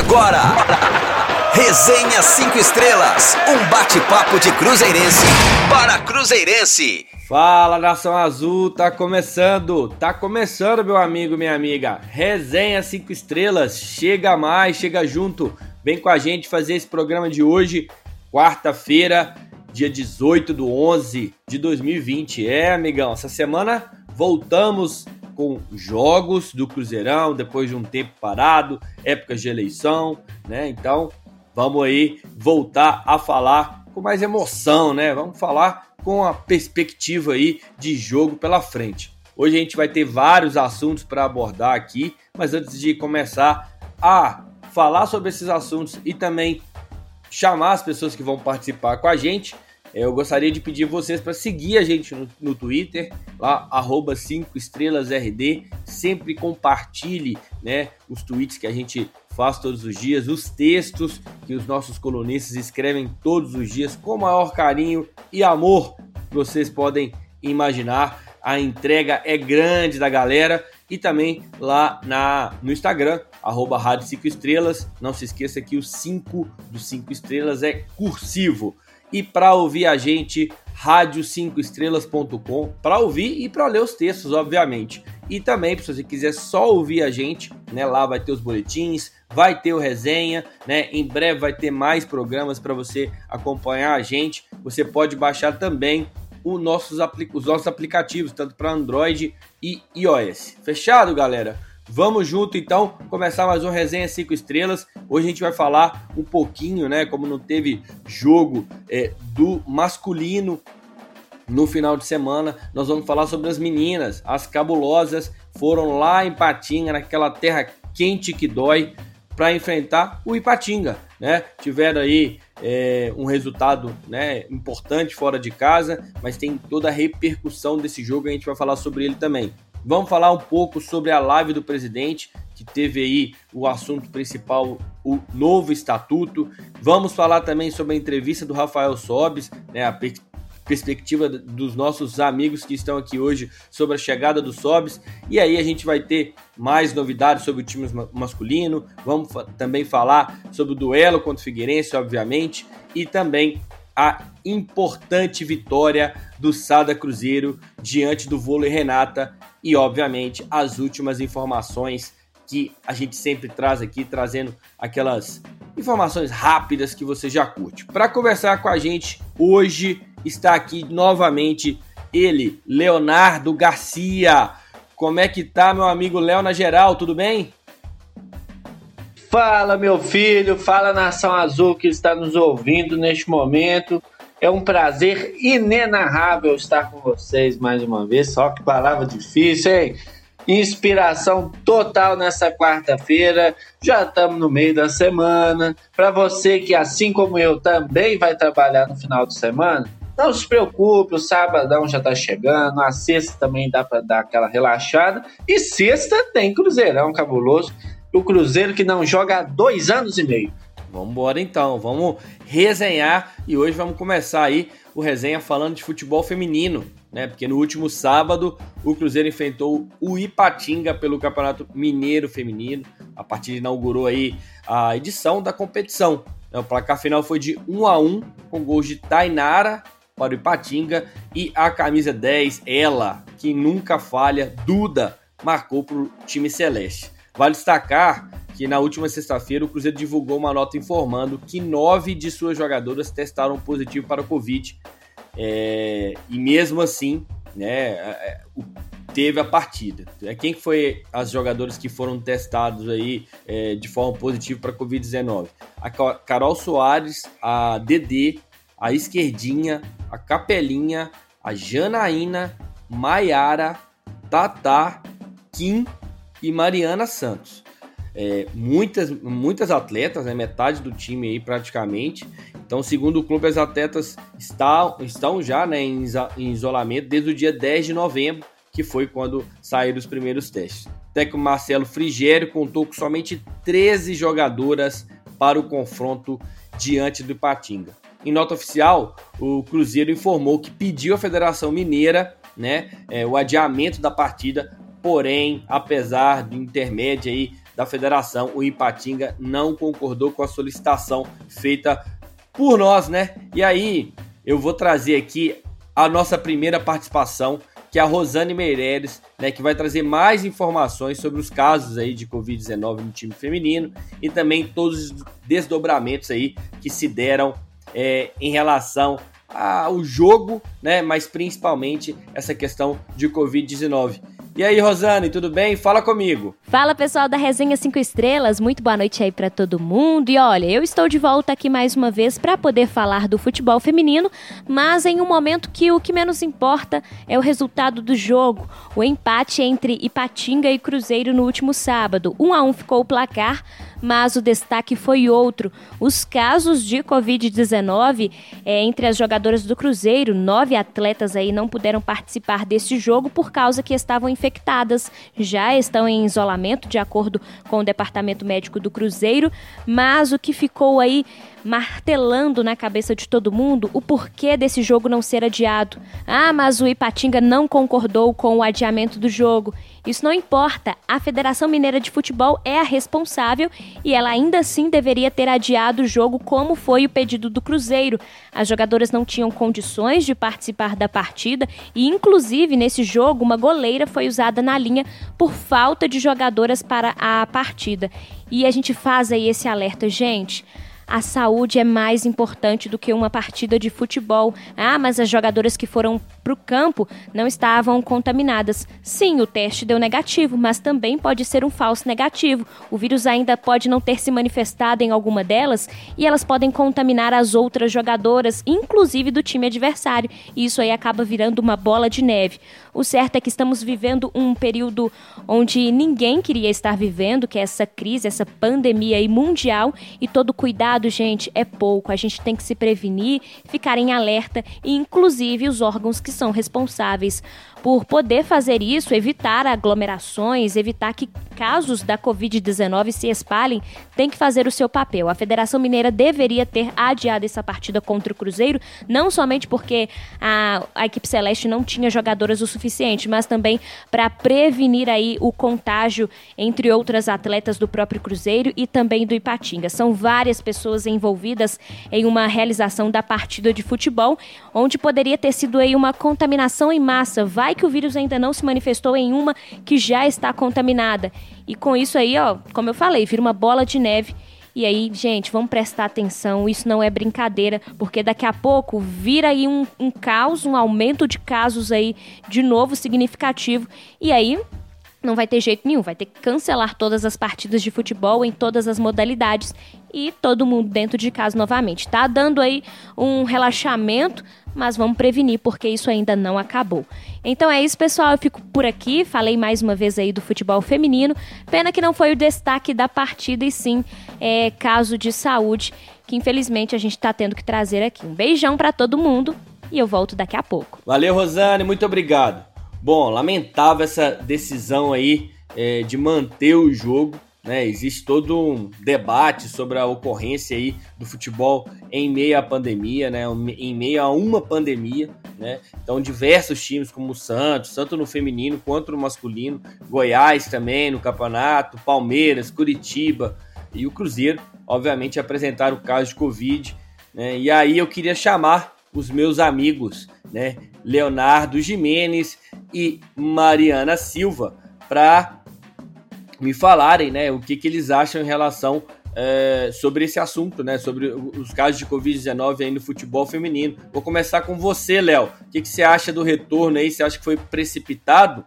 Agora, Resenha 5 Estrelas, um bate-papo de Cruzeirense para Cruzeirense. Fala nação azul, tá começando, tá começando meu amigo, minha amiga. Resenha 5 Estrelas, chega mais, chega junto, vem com a gente fazer esse programa de hoje, quarta-feira, dia 18 do 11 de 2020. É, amigão, essa semana voltamos com jogos do Cruzeirão depois de um tempo parado, épocas de eleição, né? Então, vamos aí voltar a falar com mais emoção, né? Vamos falar com a perspectiva aí de jogo pela frente. Hoje a gente vai ter vários assuntos para abordar aqui, mas antes de começar a falar sobre esses assuntos e também chamar as pessoas que vão participar com a gente, eu gostaria de pedir vocês para seguir a gente no, no Twitter, lá, arroba 5 estrelas RD. Sempre compartilhe né, os tweets que a gente faz todos os dias, os textos que os nossos colunistas escrevem todos os dias com o maior carinho e amor que vocês podem imaginar. A entrega é grande da galera e também lá na, no Instagram, arroba Rádio 5 Estrelas. Não se esqueça que o 5 dos 5 estrelas é cursivo. E para ouvir a gente, rádio5estrelas.com, para ouvir e para ler os textos, obviamente. E também, se você quiser só ouvir a gente, né, lá vai ter os boletins, vai ter o resenha, né? Em breve vai ter mais programas para você acompanhar a gente. Você pode baixar também os nossos, os nossos aplicativos, tanto para Android e iOS. Fechado, galera? Vamos junto então começar mais um resenha 5 estrelas. Hoje a gente vai falar um pouquinho, né? Como não teve jogo é, do masculino no final de semana, nós vamos falar sobre as meninas, as cabulosas, foram lá em Patinga, naquela terra quente que dói, para enfrentar o Ipatinga, né? Tiveram aí é, um resultado né, importante fora de casa, mas tem toda a repercussão desse jogo, a gente vai falar sobre ele também. Vamos falar um pouco sobre a live do presidente, que teve aí o assunto principal, o novo estatuto. Vamos falar também sobre a entrevista do Rafael Sobes, né, a per perspectiva dos nossos amigos que estão aqui hoje sobre a chegada do Sobes. E aí a gente vai ter mais novidades sobre o time masculino. Vamos também falar sobre o duelo contra o Figueirense, obviamente, e também a importante vitória do Sada Cruzeiro diante do vôlei Renata e, obviamente, as últimas informações que a gente sempre traz aqui, trazendo aquelas informações rápidas que você já curte. Para conversar com a gente hoje está aqui novamente ele, Leonardo Garcia. Como é que tá, meu amigo Léo na geral? Tudo bem? Fala, meu filho, fala nação azul que está nos ouvindo neste momento. É um prazer inenarrável estar com vocês mais uma vez. Só que palavra difícil, hein? Inspiração total nessa quarta-feira. Já estamos no meio da semana. Para você que, assim como eu, também vai trabalhar no final de semana, não se preocupe, o sabadão já está chegando, a sexta também dá para dar aquela relaxada. E sexta tem Cruzeirão cabuloso o Cruzeiro que não joga há dois anos e meio. Vamos embora então, vamos resenhar e hoje vamos começar aí o resenha falando de futebol feminino, né? Porque no último sábado o Cruzeiro enfrentou o Ipatinga pelo Campeonato Mineiro Feminino. A partida inaugurou aí a edição da competição. O placar final foi de 1 a 1 com gols de Tainara para o Ipatinga e a camisa 10, ela, que nunca falha, Duda, marcou para o time celeste. Vale destacar que na última sexta-feira o Cruzeiro divulgou uma nota informando que nove de suas jogadoras testaram positivo para o Covid. É, e mesmo assim, né, teve a partida. É, quem foi as jogadoras que foram testados aí é, de forma positiva para Covid-19? A Carol Soares, a Dedê, a Esquerdinha, a Capelinha, a Janaína, Maiara, Tatá, Kim e Mariana Santos. É, muitas, muitas atletas, né, metade do time aí praticamente. Então, segundo o clube, as atletas está, estão já né, em, em, isolamento desde o dia 10 de novembro, que foi quando saíram os primeiros testes. O técnico Marcelo Frigério contou com somente 13 jogadoras para o confronto diante do Patinga. Em nota oficial, o Cruzeiro informou que pediu à Federação Mineira né, é, o adiamento da partida Porém, apesar do intermédio aí da federação, o Ipatinga não concordou com a solicitação feita por nós, né? E aí eu vou trazer aqui a nossa primeira participação, que é a Rosane Meireles, né, que vai trazer mais informações sobre os casos aí de Covid-19 no time feminino e também todos os desdobramentos aí que se deram é, em relação ao jogo, né, mas principalmente essa questão de Covid-19. E aí, Rosane, tudo bem? Fala comigo. Fala, pessoal da Resenha 5 Estrelas. Muito boa noite aí para todo mundo. E olha, eu estou de volta aqui mais uma vez para poder falar do futebol feminino, mas em um momento que o que menos importa é o resultado do jogo. O empate entre Ipatinga e Cruzeiro no último sábado. 1 a 1 ficou o placar mas o destaque foi outro. Os casos de Covid-19 é, entre as jogadoras do Cruzeiro, nove atletas aí não puderam participar desse jogo por causa que estavam infectadas. Já estão em isolamento, de acordo com o Departamento Médico do Cruzeiro, mas o que ficou aí martelando na cabeça de todo mundo o porquê desse jogo não ser adiado. Ah, mas o Ipatinga não concordou com o adiamento do jogo. Isso não importa, a Federação Mineira de Futebol é a responsável e ela ainda assim deveria ter adiado o jogo, como foi o pedido do Cruzeiro. As jogadoras não tinham condições de participar da partida e, inclusive, nesse jogo, uma goleira foi usada na linha por falta de jogadoras para a partida. E a gente faz aí esse alerta, gente a saúde é mais importante do que uma partida de futebol. Ah, mas as jogadoras que foram para o campo não estavam contaminadas. Sim, o teste deu negativo, mas também pode ser um falso negativo. O vírus ainda pode não ter se manifestado em alguma delas e elas podem contaminar as outras jogadoras, inclusive do time adversário. E isso aí acaba virando uma bola de neve. O certo é que estamos vivendo um período onde ninguém queria estar vivendo, que é essa crise, essa pandemia aí mundial, e todo cuidado, gente, é pouco. A gente tem que se prevenir, ficar em alerta, e inclusive os órgãos que são responsáveis por poder fazer isso, evitar aglomerações, evitar que casos da Covid-19 se espalhem, tem que fazer o seu papel. A Federação Mineira deveria ter adiado essa partida contra o Cruzeiro, não somente porque a, a equipe celeste não tinha jogadoras o suficiente, mas também para prevenir aí o contágio entre outras atletas do próprio Cruzeiro e também do Ipatinga. São várias pessoas envolvidas em uma realização da partida de futebol, onde poderia ter sido aí uma contaminação em massa. Vai Vai que o vírus ainda não se manifestou em uma que já está contaminada. E com isso aí, ó, como eu falei, vira uma bola de neve. E aí, gente, vamos prestar atenção, isso não é brincadeira, porque daqui a pouco vira aí um, um caos, um aumento de casos aí de novo significativo. E aí, não vai ter jeito nenhum, vai ter que cancelar todas as partidas de futebol em todas as modalidades e todo mundo dentro de casa novamente. Tá dando aí um relaxamento, mas vamos prevenir porque isso ainda não acabou. Então é isso, pessoal. Eu fico por aqui. Falei mais uma vez aí do futebol feminino. Pena que não foi o destaque da partida e sim é, caso de saúde que infelizmente a gente está tendo que trazer aqui. Um beijão para todo mundo e eu volto daqui a pouco. Valeu, Rosane. Muito obrigado. Bom, lamentável essa decisão aí é, de manter o jogo. Né? Existe todo um debate sobre a ocorrência aí do futebol em meio à pandemia, né? em meio a uma pandemia. Né? Então, diversos times como o Santos, tanto no feminino quanto no masculino, Goiás também no campeonato, Palmeiras, Curitiba e o Cruzeiro, obviamente, apresentaram o caso de Covid. Né? E aí eu queria chamar os meus amigos, né? Leonardo Jimenez e Mariana Silva para me falarem né, o que, que eles acham em relação é, sobre esse assunto, né? Sobre os casos de Covid-19 aí no futebol feminino. Vou começar com você, Léo. O que, que você acha do retorno aí? Você acha que foi precipitado?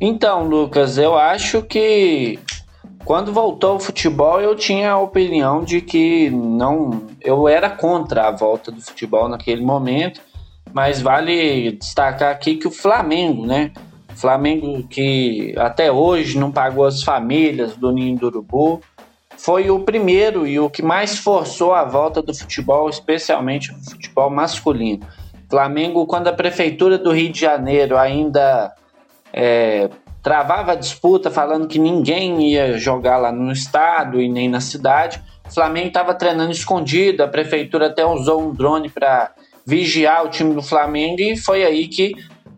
Então, Lucas, eu acho que quando voltou o futebol, eu tinha a opinião de que não, eu era contra a volta do futebol naquele momento, mas vale destacar aqui que o Flamengo, né? Flamengo que até hoje não pagou as famílias do Ninho do Urubu, foi o primeiro e o que mais forçou a volta do futebol, especialmente o futebol masculino. Flamengo, quando a prefeitura do Rio de Janeiro ainda é, travava a disputa falando que ninguém ia jogar lá no estado e nem na cidade. O Flamengo estava treinando escondido, a prefeitura até usou um drone para vigiar o time do Flamengo e foi aí que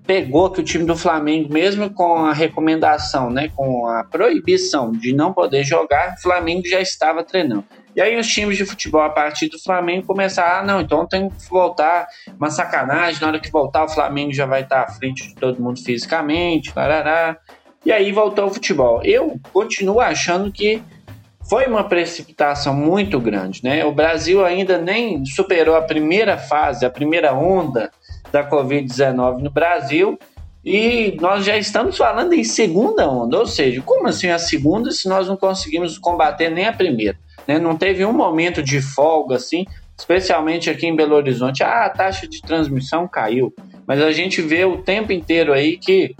pegou que o time do Flamengo, mesmo com a recomendação, né, com a proibição de não poder jogar, o Flamengo já estava treinando. E aí os times de futebol a partir do Flamengo começaram, ah, não, então tem que voltar, uma sacanagem, na hora que voltar o Flamengo já vai estar à frente de todo mundo fisicamente, larará. E aí voltou o futebol. Eu continuo achando que foi uma precipitação muito grande, né? O Brasil ainda nem superou a primeira fase, a primeira onda da Covid-19 no Brasil e nós já estamos falando em segunda onda, ou seja, como assim a segunda se nós não conseguimos combater nem a primeira? Né? Não teve um momento de folga assim, especialmente aqui em Belo Horizonte. Ah, a taxa de transmissão caiu, mas a gente vê o tempo inteiro aí que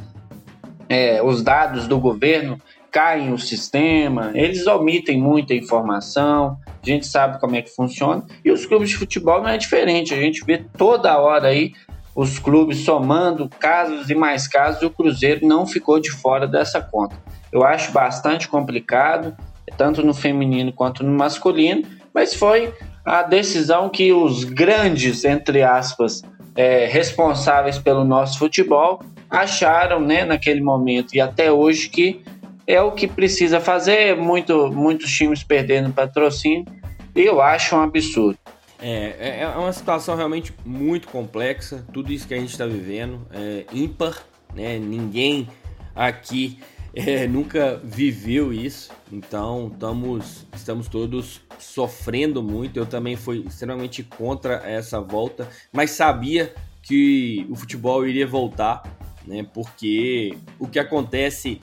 é, os dados do governo caem o sistema, eles omitem muita informação, a gente sabe como é que funciona, e os clubes de futebol não é diferente, a gente vê toda hora aí os clubes somando casos e mais casos, o Cruzeiro não ficou de fora dessa conta. Eu acho bastante complicado, tanto no feminino quanto no masculino, mas foi a decisão que os grandes, entre aspas, é, responsáveis pelo nosso futebol acharam né, naquele momento e até hoje que é o que precisa fazer. Muito, muitos times perdendo patrocínio, eu acho um absurdo. É, é, é uma situação realmente muito complexa, tudo isso que a gente está vivendo, é ímpar, né? ninguém aqui é, nunca viveu isso, então estamos, estamos todos sofrendo muito. Eu também fui extremamente contra essa volta, mas sabia que o futebol iria voltar, né? porque o que acontece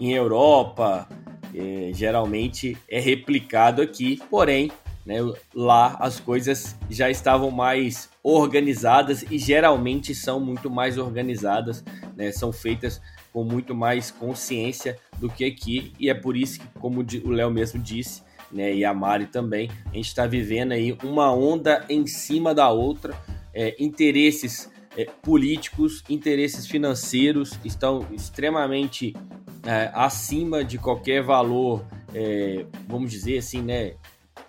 em Europa é, geralmente é replicado aqui, porém né? Lá as coisas já estavam mais organizadas e geralmente são muito mais organizadas, né? são feitas com muito mais consciência do que aqui, e é por isso que, como o Léo mesmo disse, né, e a Mari também, a gente está vivendo aí uma onda em cima da outra, é, interesses é, políticos, interesses financeiros estão extremamente é, acima de qualquer valor, é, vamos dizer assim, né,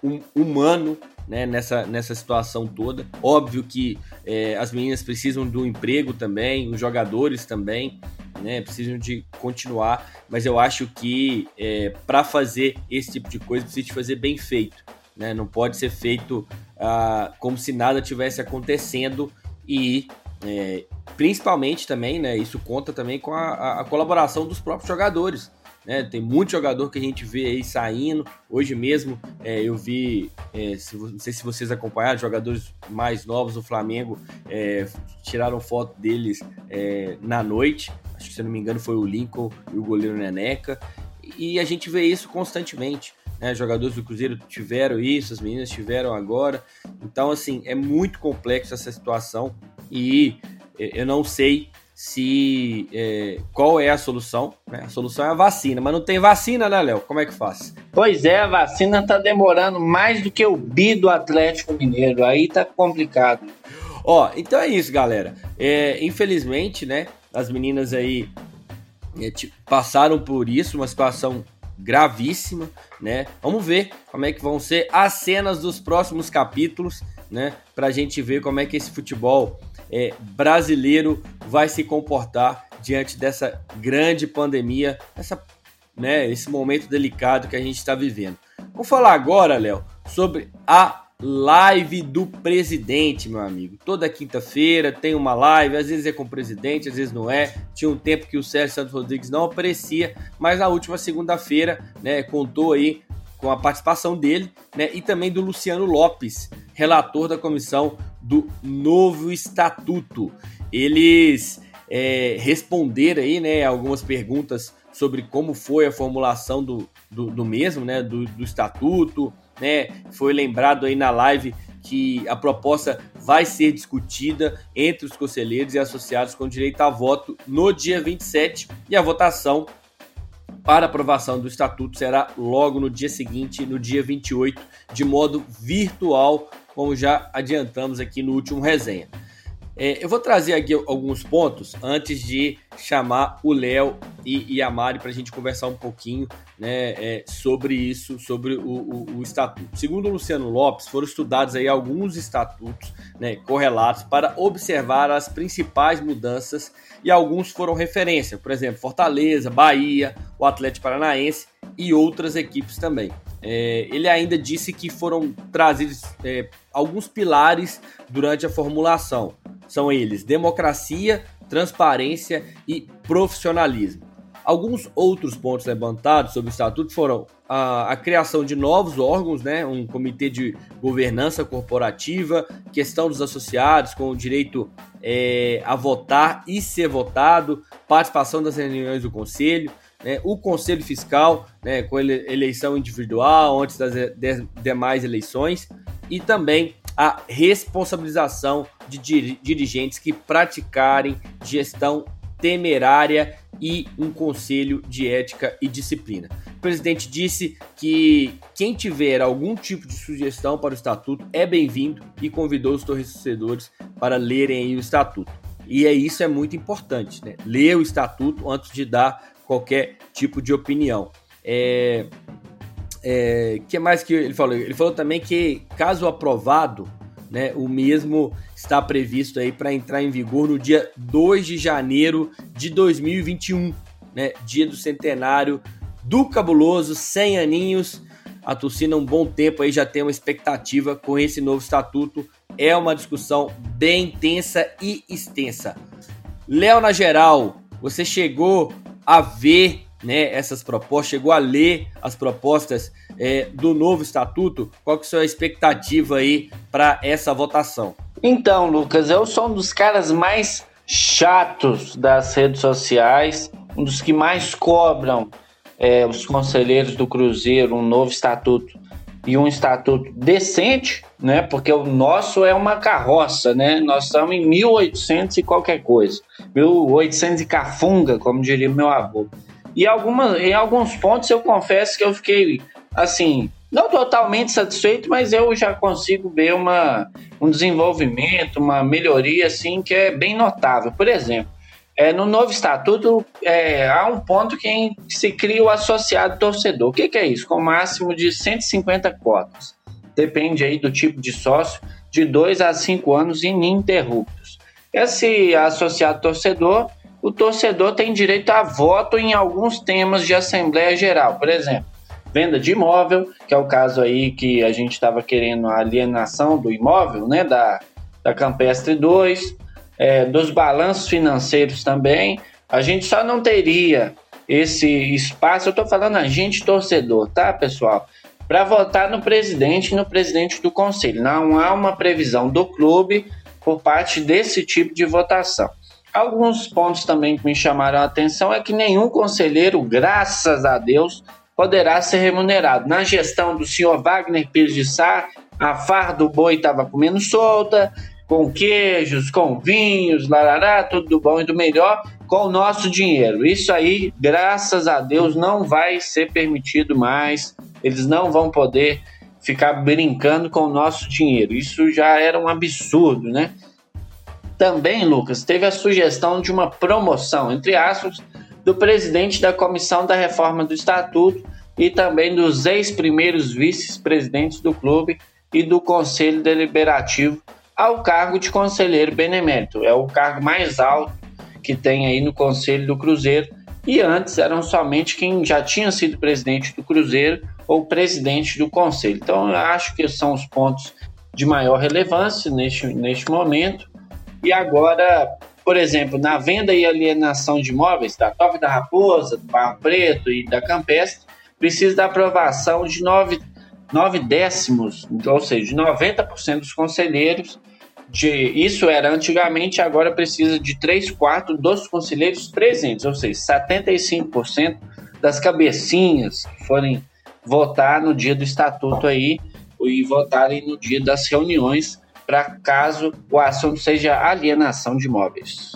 um, humano né, nessa, nessa situação toda. Óbvio que é, as meninas precisam do emprego também, os jogadores também, né, precisam de continuar, mas eu acho que é, para fazer esse tipo de coisa precisa de fazer bem feito. Né? Não pode ser feito ah, como se nada tivesse acontecendo e é, principalmente também, né, isso conta também com a, a colaboração dos próprios jogadores. Né? Tem muito jogador que a gente vê aí saindo. Hoje mesmo é, eu vi, é, se, não sei se vocês acompanharam, jogadores mais novos do Flamengo é, tiraram foto deles é, na noite. Acho que se eu não me engano foi o Lincoln e o goleiro Neneca. E a gente vê isso constantemente. Né? Jogadores do Cruzeiro tiveram isso, as meninas tiveram agora. Então, assim, é muito complexo essa situação e é, eu não sei se é, qual é a solução. Né? A solução é a vacina, mas não tem vacina, né, Léo? Como é que faz? Pois é, a vacina tá demorando mais do que o bi do Atlético Mineiro. Aí tá complicado. Ó, então é isso, galera. É, infelizmente, né, as meninas aí é, passaram por isso, uma situação gravíssima, né? Vamos ver como é que vão ser as cenas dos próximos capítulos, né? Pra gente ver como é que esse futebol é, brasileiro vai se comportar diante dessa grande pandemia, essa, né, esse momento delicado que a gente está vivendo. Vamos falar agora, Léo, sobre a live do presidente, meu amigo. Toda quinta-feira tem uma live, às vezes é com o presidente, às vezes não é. Tinha um tempo que o Sérgio Santos Rodrigues não aparecia, mas na última segunda-feira, né, contou aí com a participação dele, né, e também do Luciano Lopes, relator da comissão do novo estatuto. Eles é, responderam aí, né, algumas perguntas sobre como foi a formulação do, do, do mesmo, né, do, do estatuto, né, foi lembrado aí na live que a proposta vai ser discutida entre os conselheiros e associados com direito a voto no dia 27 e a votação para aprovação do estatuto será logo no dia seguinte, no dia 28, de modo virtual, como já adiantamos aqui no último resenha. É, eu vou trazer aqui alguns pontos antes de chamar o Léo e, e, a Mari para a gente conversar um pouquinho né, é, sobre isso, sobre o, o, o, estatuto. Segundo o Luciano Lopes, foram estudados aí alguns estatutos né, correlatos para observar as principais mudanças e alguns foram referência, por exemplo, Fortaleza, Bahia, o Atlético Paranaense e outras equipes também. É, ele ainda disse que foram trazidos é, alguns pilares durante a formulação. São eles democracia, transparência e profissionalismo. Alguns outros pontos levantados sobre o estatuto foram a, a, criação de novos órgãos, né, um comitê de governança corporativa, questão dos associados com o direito é, a votar e ser votado, participação das reuniões do conselho, né, o conselho fiscal né, com ele, eleição individual antes das de, demais eleições e também a responsabilização de dirigentes que praticarem gestão temerária e um conselho de ética e disciplina. O presidente disse que quem tiver algum tipo de sugestão para o estatuto é bem-vindo e convidou os torcedores para lerem o estatuto. E é isso é muito importante, né? Ler o estatuto antes de dar qualquer tipo de opinião. É, é, que mais que ele falou? Ele falou também que, caso aprovado, né, o mesmo está previsto aí para entrar em vigor no dia 2 de janeiro de 2021, né, dia do centenário do cabuloso, 100 aninhos. A torcida um bom tempo aí já tem uma expectativa com esse novo estatuto. É uma discussão bem intensa e extensa. Léo na geral, você chegou a ver né, essas propostas, chegou a ler as propostas é, do novo estatuto, qual que é a sua expectativa aí para essa votação? Então, Lucas, eu sou um dos caras mais chatos das redes sociais, um dos que mais cobram é, os conselheiros do Cruzeiro um novo estatuto e um estatuto decente, né? Porque o nosso é uma carroça, né? Nós estamos em 1800 e qualquer coisa, 1800 e cafunga, como diria meu avô. E algumas, em alguns pontos eu confesso que eu fiquei assim, não totalmente satisfeito, mas eu já consigo ver uma, um desenvolvimento, uma melhoria assim que é bem notável. Por exemplo, é, no novo estatuto é, há um ponto que se cria o associado torcedor. O que, que é isso? Com máximo de 150 cotas. Depende aí do tipo de sócio, de 2 a 5 anos ininterruptos. Esse associado torcedor, o torcedor tem direito a voto em alguns temas de Assembleia Geral. Por exemplo, venda de imóvel, que é o caso aí que a gente estava querendo a alienação do imóvel, né, da, da Campestre 2, é, dos balanços financeiros também. A gente só não teria esse espaço, eu estou falando a gente torcedor, tá, pessoal? Para votar no presidente e no presidente do conselho. Não há uma previsão do clube por parte desse tipo de votação. Alguns pontos também que me chamaram a atenção é que nenhum conselheiro, graças a Deus, poderá ser remunerado. Na gestão do senhor Wagner Pires de Sá, a farra do boi estava comendo solta, com queijos, com vinhos, larará, tudo do bom e do melhor, com o nosso dinheiro. Isso aí, graças a Deus, não vai ser permitido mais. Eles não vão poder ficar brincando com o nosso dinheiro. Isso já era um absurdo, né? Também, Lucas, teve a sugestão de uma promoção, entre aspas, do presidente da Comissão da Reforma do Estatuto e também dos ex-primeiros vice-presidentes do clube e do Conselho Deliberativo ao cargo de conselheiro benemérito. É o cargo mais alto que tem aí no Conselho do Cruzeiro. E antes eram somente quem já tinha sido presidente do Cruzeiro ou presidente do Conselho. Então, eu acho que são os pontos de maior relevância neste, neste momento. E agora, por exemplo, na venda e alienação de imóveis da Toca da Raposa, do Barro Preto e da Campestre, precisa da aprovação de nove, nove décimos, ou seja, de 90% dos conselheiros. De, isso era antigamente, agora precisa de 3 quartos dos conselheiros presentes, ou seja, 75% das cabecinhas forem votar no dia do estatuto aí e votarem no dia das reuniões para caso o assunto seja alienação de imóveis.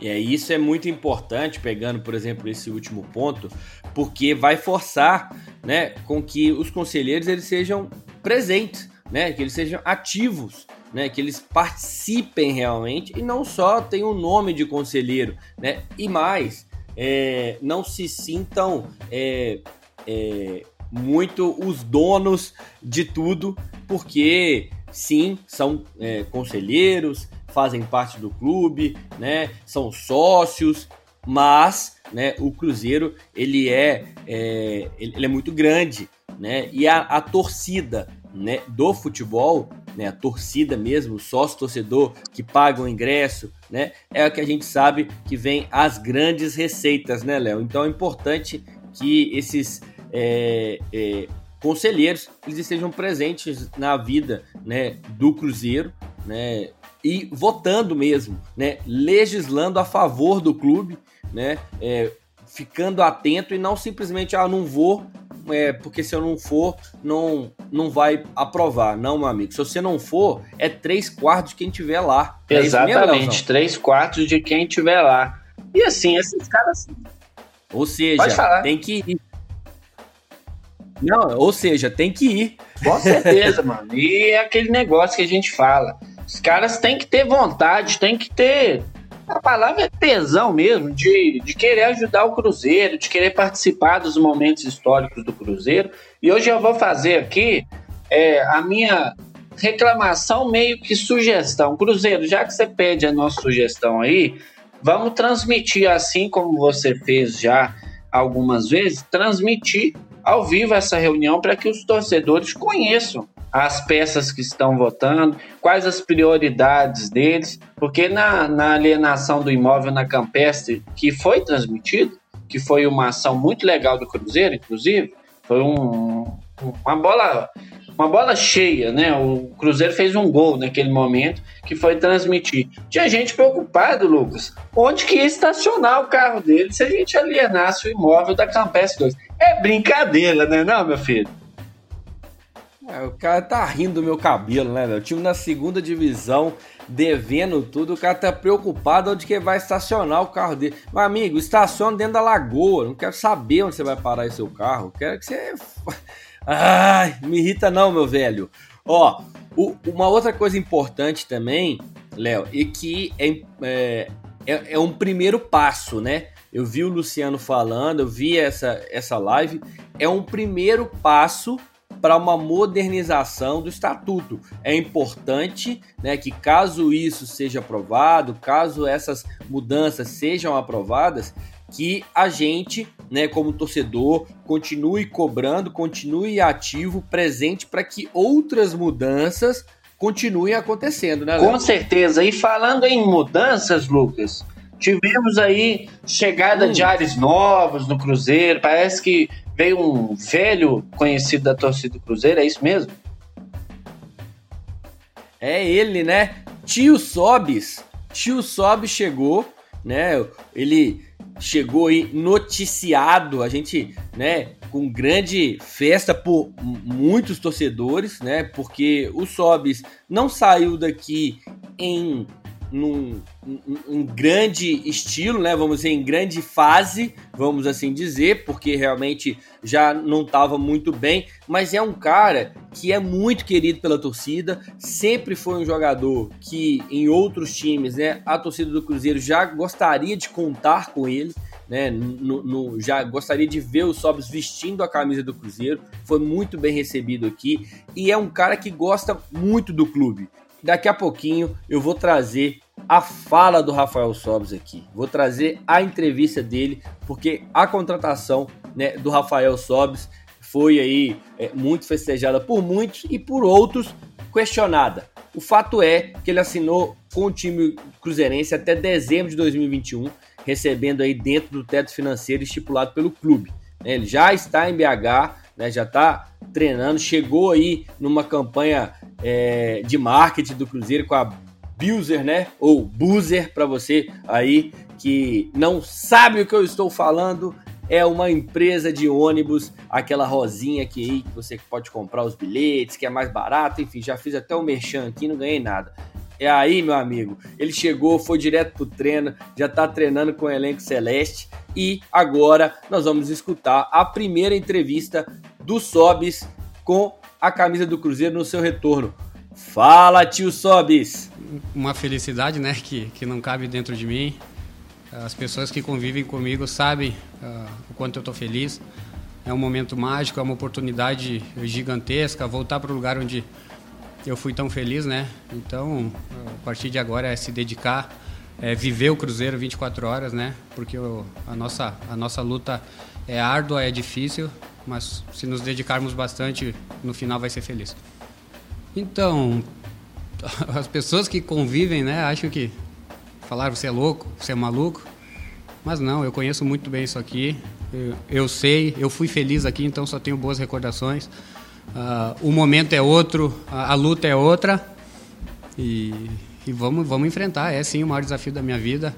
E é, isso é muito importante, pegando, por exemplo, esse último ponto, porque vai forçar né, com que os conselheiros eles sejam presentes, né, que eles sejam ativos né, que eles participem realmente e não só tenham o nome de conselheiro, né, e mais, é, não se sintam é, é, muito os donos de tudo, porque sim, são é, conselheiros, fazem parte do clube, né, são sócios, mas né, o Cruzeiro ele é, é ele é muito grande, né, e a, a torcida né, do futebol, né, a torcida mesmo, sócio torcedor que paga o ingresso, né, é o que a gente sabe que vem as grandes receitas, né, Léo? Então é importante que esses é, é, conselheiros eles estejam presentes na vida, né, do Cruzeiro, né, e votando mesmo, né, legislando a favor do clube, né, é, ficando atento e não simplesmente ah não vou é, porque se eu não for, não, não vai aprovar. Não, meu amigo. Se você não for, é três quartos de quem tiver lá. É Exatamente, mesmo, três quartos de quem tiver lá. E assim, esses caras. Ou seja, tem que ir. Não, ou seja, tem que ir. Com certeza, mano. E é aquele negócio que a gente fala. Os caras têm que ter vontade, têm que ter a palavra é tesão mesmo, de, de querer ajudar o Cruzeiro, de querer participar dos momentos históricos do Cruzeiro. E hoje eu vou fazer aqui é, a minha reclamação, meio que sugestão. Cruzeiro, já que você pede a nossa sugestão aí, vamos transmitir assim como você fez já algumas vezes, transmitir ao vivo essa reunião para que os torcedores conheçam as peças que estão votando, quais as prioridades deles, porque na, na alienação do imóvel na Campestre, que foi transmitido, que foi uma ação muito legal do Cruzeiro, inclusive, foi um, uma bola uma bola cheia, né? O Cruzeiro fez um gol naquele momento que foi transmitir. Tinha gente preocupado, Lucas, onde que ia estacionar o carro dele se a gente alienasse o imóvel da Campestre 2. É brincadeira, né, não, meu filho? É, o cara tá rindo do meu cabelo, né? O time na segunda divisão, devendo tudo, o cara tá preocupado onde que vai estacionar o carro dele. Meu amigo, estaciona dentro da lagoa. Não quero saber onde você vai parar esse seu carro. Quero que você. Ai, me irrita não, meu velho. Ó, o, uma outra coisa importante também, Léo, e que é, é, é, é um primeiro passo, né? Eu vi o Luciano falando, eu vi essa, essa live. É um primeiro passo para uma modernização do estatuto. É importante né, que, caso isso seja aprovado, caso essas mudanças sejam aprovadas, que a gente, né, como torcedor, continue cobrando, continue ativo, presente para que outras mudanças continuem acontecendo, né? Léo? Com certeza. E falando em mudanças, Lucas, tivemos aí chegada hum. de ares novos no Cruzeiro. Parece que veio um velho conhecido da torcida do Cruzeiro, é isso mesmo? É ele, né? Tio Sobis. Tio Sobis chegou, né? Ele chegou aí noticiado, a gente, né, com grande festa por muitos torcedores, né? Porque o Sobis não saiu daqui em num, um grande estilo, né? Vamos dizer, em grande fase, vamos assim dizer, porque realmente já não estava muito bem, mas é um cara que é muito querido pela torcida, sempre foi um jogador que em outros times, né, a torcida do Cruzeiro já gostaria de contar com ele. Né, no, no, já gostaria de ver o Sobs vestindo a camisa do Cruzeiro, foi muito bem recebido aqui e é um cara que gosta muito do clube. Daqui a pouquinho eu vou trazer a fala do Rafael Sobes aqui. Vou trazer a entrevista dele, porque a contratação né, do Rafael Sobes foi aí é, muito festejada por muitos e por outros questionada. O fato é que ele assinou com o time cruzeirense até dezembro de 2021, recebendo aí dentro do teto financeiro estipulado pelo clube. Ele já está em BH, né, já está treinando, chegou aí numa campanha é, de marketing do Cruzeiro com a Buser, né? Ou Buzer para você aí que não sabe o que eu estou falando. É uma empresa de ônibus, aquela rosinha que aí que você pode comprar os bilhetes, que é mais barato, enfim, já fiz até o merchan aqui, não ganhei nada. É aí, meu amigo. Ele chegou, foi direto pro treino, já tá treinando com o elenco celeste e agora nós vamos escutar a primeira entrevista do Sobis com a camisa do Cruzeiro no seu retorno. Fala, tio Sobis! Uma felicidade, né, que, que não cabe dentro de mim. As pessoas que convivem comigo sabem uh, o quanto eu estou feliz. É um momento mágico, é uma oportunidade gigantesca. Voltar para o lugar onde eu fui tão feliz, né? Então, a partir de agora é se dedicar, é viver o Cruzeiro 24 horas, né? Porque o, a, nossa, a nossa luta é árdua, é difícil, mas se nos dedicarmos bastante, no final vai ser feliz. Então, as pessoas que convivem, né, acham que falaram você é louco, você é maluco. Mas não, eu conheço muito bem isso aqui. Eu, eu sei, eu fui feliz aqui, então só tenho boas recordações. Uh, o momento é outro, a, a luta é outra. E, e, vamos, vamos enfrentar. É sim o maior desafio da minha vida.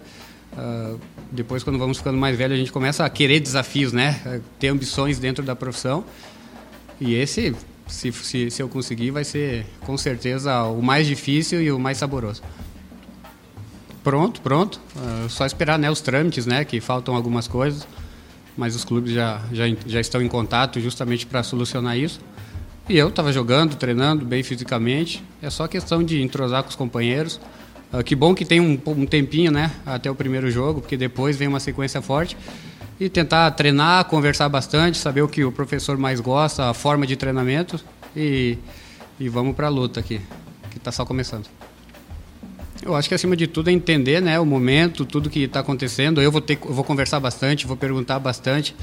Uh, depois, quando vamos ficando mais velhos, a gente começa a querer desafios, né? Ter ambições dentro da profissão. E esse, se, se, se eu conseguir, vai ser com certeza o mais difícil e o mais saboroso. Pronto, pronto. Uh, só esperar né, os trâmites, né? Que faltam algumas coisas, mas os clubes já, já, já estão em contato justamente para solucionar isso. E eu estava jogando, treinando bem fisicamente. É só questão de entrosar com os companheiros. Uh, que bom que tem um, um tempinho, né? Até o primeiro jogo, porque depois vem uma sequência forte. E tentar treinar, conversar bastante, saber o que o professor mais gosta, a forma de treinamento. E, e vamos para a luta aqui, que está só começando. Eu acho que acima de tudo é entender, né, o momento, tudo que está acontecendo. Eu vou ter, eu vou conversar bastante, vou perguntar bastante,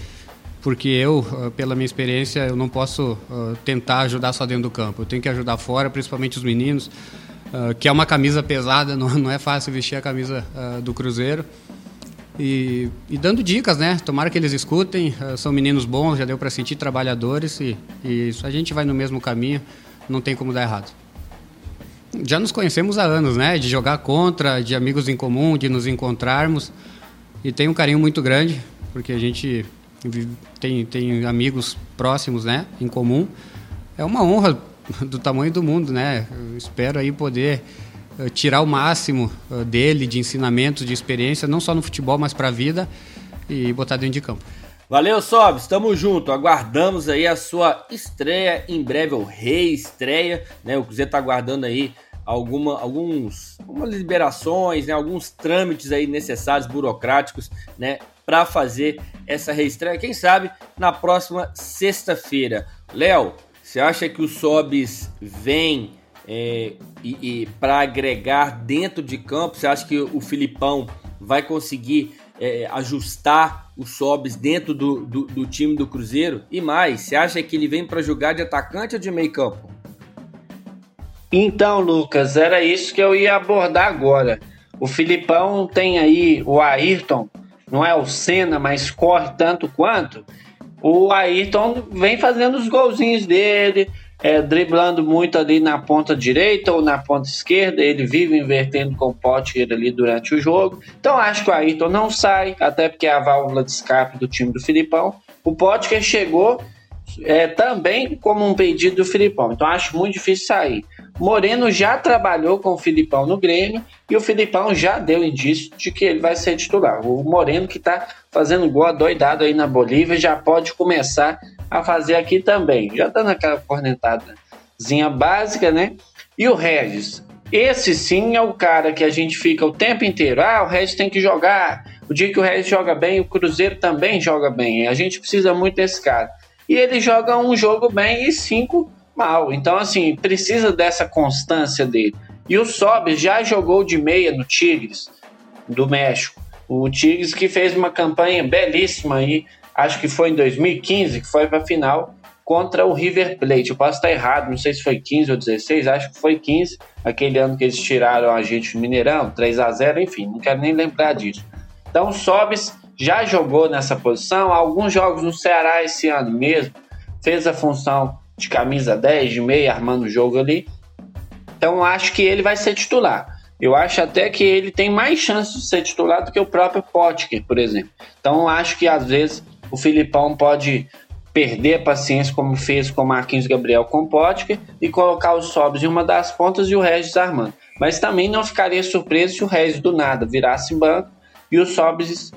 porque eu, ah, pela minha experiência, eu não posso uh, tentar ajudar só dentro do campo. Eu tenho que ajudar fora, principalmente os meninos, uh, que é uma camisa pesada, não, não é fácil vestir a camisa uh, do Cruzeiro. E, e, dando dicas, né? Tomara que eles escutem. são meninos bons, já deu para sentir trabalhadores e, e a gente vai no mesmo caminho. Não tem como dar errado já nos conhecemos há anos, né? De jogar contra, de amigos em comum, de nos encontrarmos. E tem um carinho muito grande, porque a gente tem, tem amigos próximos, né? Em comum. É uma honra do tamanho do mundo, né? Eu espero aí poder tirar o máximo uh, dele, de ensinamentos, de experiência, não só no futebol, mas para a vida e botar dentro de campo. Valeu, Sob, estamos junto. Aguardamos aí a sua estreia em breve, ou reestreia, né? O Cruzeiro tá aguardando aí alguma, alguns, algumas liberações, né? alguns trâmites aí necessários, burocráticos, né? Para fazer essa reestreia. Quem sabe na próxima sexta-feira. Léo, você acha que o Sobis vem é, e, e para agregar dentro de campo? Você acha que o Filipão vai conseguir é, ajustar os sobes dentro do, do, do, time do Cruzeiro? E mais, você acha que ele vem para jogar de atacante ou de meio campo? Então, Lucas, era isso que eu ia abordar agora. O Filipão tem aí o Ayrton, não é o Senna, mas corre tanto quanto. O Ayrton vem fazendo os golzinhos dele, é, driblando muito ali na ponta direita ou na ponta esquerda, ele vive invertendo com o Potker ali durante o jogo. Então acho que o Ayrton não sai, até porque é a válvula de escape do time do Filipão. O Potker chegou é, também como um pedido do Filipão, então acho muito difícil sair. Moreno já trabalhou com o Filipão no Grêmio e o Filipão já deu indício de que ele vai ser titular. O Moreno, que está fazendo gol doidado aí na Bolívia, já pode começar a fazer aqui também. Já dando aquela cornetadazinha básica, né? E o Regis. Esse sim é o cara que a gente fica o tempo inteiro. Ah, o Regis tem que jogar. O dia que o Regis joga bem, o Cruzeiro também joga bem. A gente precisa muito desse cara. E ele joga um jogo bem e cinco mal. Então, assim, precisa dessa constância dele. E o Sobe já jogou de meia no Tigres, do México. O Tigres que fez uma campanha belíssima aí, acho que foi em 2015, que foi para a final contra o River Plate. Eu posso estar errado, não sei se foi 15 ou 16, acho que foi 15, aquele ano que eles tiraram a gente no Mineirão, 3 a 0 enfim, não quero nem lembrar disso. Então, Sobis já jogou nessa posição, alguns jogos no Ceará esse ano mesmo, fez a função de camisa 10, de meia, armando o jogo ali. Então acho que ele vai ser titular. Eu acho até que ele tem mais chance de ser titular do que o próprio Potker, por exemplo. Então acho que às vezes o Filipão pode perder a paciência, como fez com o Marquinhos Gabriel com Potker, e colocar os Sobs em uma das pontas e o Regis armando. Mas também não ficaria surpreso se o Regis do nada virasse banco e o Sobs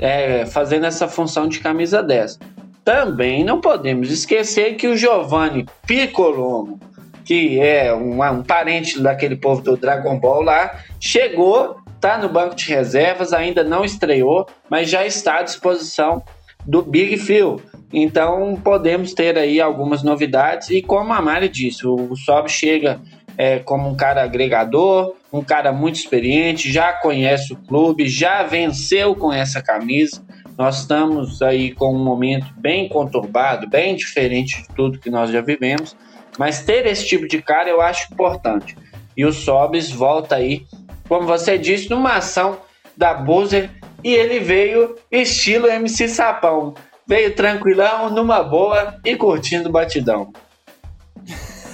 é, fazendo essa função de camisa 10. Também não podemos esquecer que o Giovanni Piccolomo que é um, um parente daquele povo do Dragon Ball lá, chegou, tá no banco de reservas, ainda não estreou, mas já está à disposição do Big Phil. Então podemos ter aí algumas novidades e como a Mari disse, o Sob chega é, como um cara agregador, um cara muito experiente, já conhece o clube, já venceu com essa camisa. Nós estamos aí com um momento bem conturbado, bem diferente de tudo que nós já vivemos, mas ter esse tipo de cara eu acho importante. E o Sobis volta aí, como você disse, numa ação da Boozer e ele veio estilo MC Sapão. Veio tranquilão, numa boa e curtindo o batidão.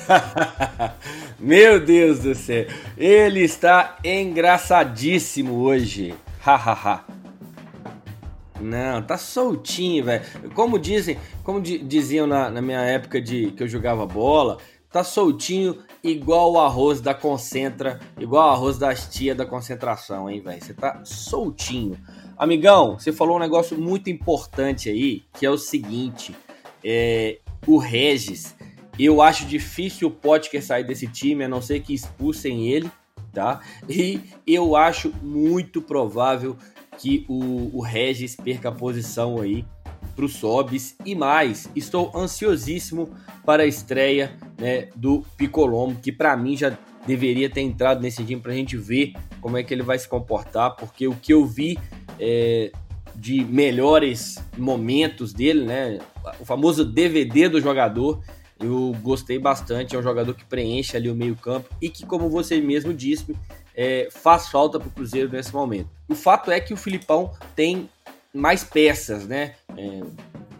Meu Deus do céu. Ele está engraçadíssimo hoje. Hahaha. Não, tá soltinho, velho. Como dizem, como diziam na, na, minha época de que eu jogava bola, tá soltinho igual o arroz da concentra, igual o arroz das tia da concentração, hein, velho. Você tá soltinho. Amigão, você falou um negócio muito importante aí, que é o seguinte, é, o Regis eu acho difícil o Potker sair desse time, a não ser que expulsem ele, tá? E eu acho muito provável que o, o Regis perca a posição aí para o Sobis e mais, estou ansiosíssimo para a estreia né, do Piccolomo, que para mim já deveria ter entrado nesse time para a gente ver como é que ele vai se comportar, porque o que eu vi é, de melhores momentos dele, né, o famoso DVD do jogador, eu gostei bastante, é um jogador que preenche ali o meio-campo e que, como você mesmo disse, é, faz falta para o Cruzeiro nesse momento. O fato é que o Filipão tem mais peças, né? É,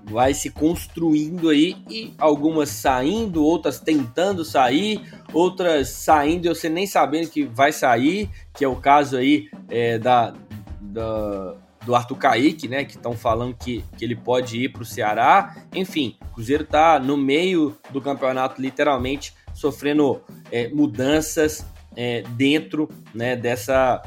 vai se construindo aí e algumas saindo, outras tentando sair, outras saindo e você nem sabendo que vai sair, que é o caso aí é, da, da do Arthur Kaique, né? Que estão falando que, que ele pode ir para o Ceará. Enfim, o Cruzeiro está no meio do campeonato, literalmente, sofrendo é, mudanças é, dentro né, dessa,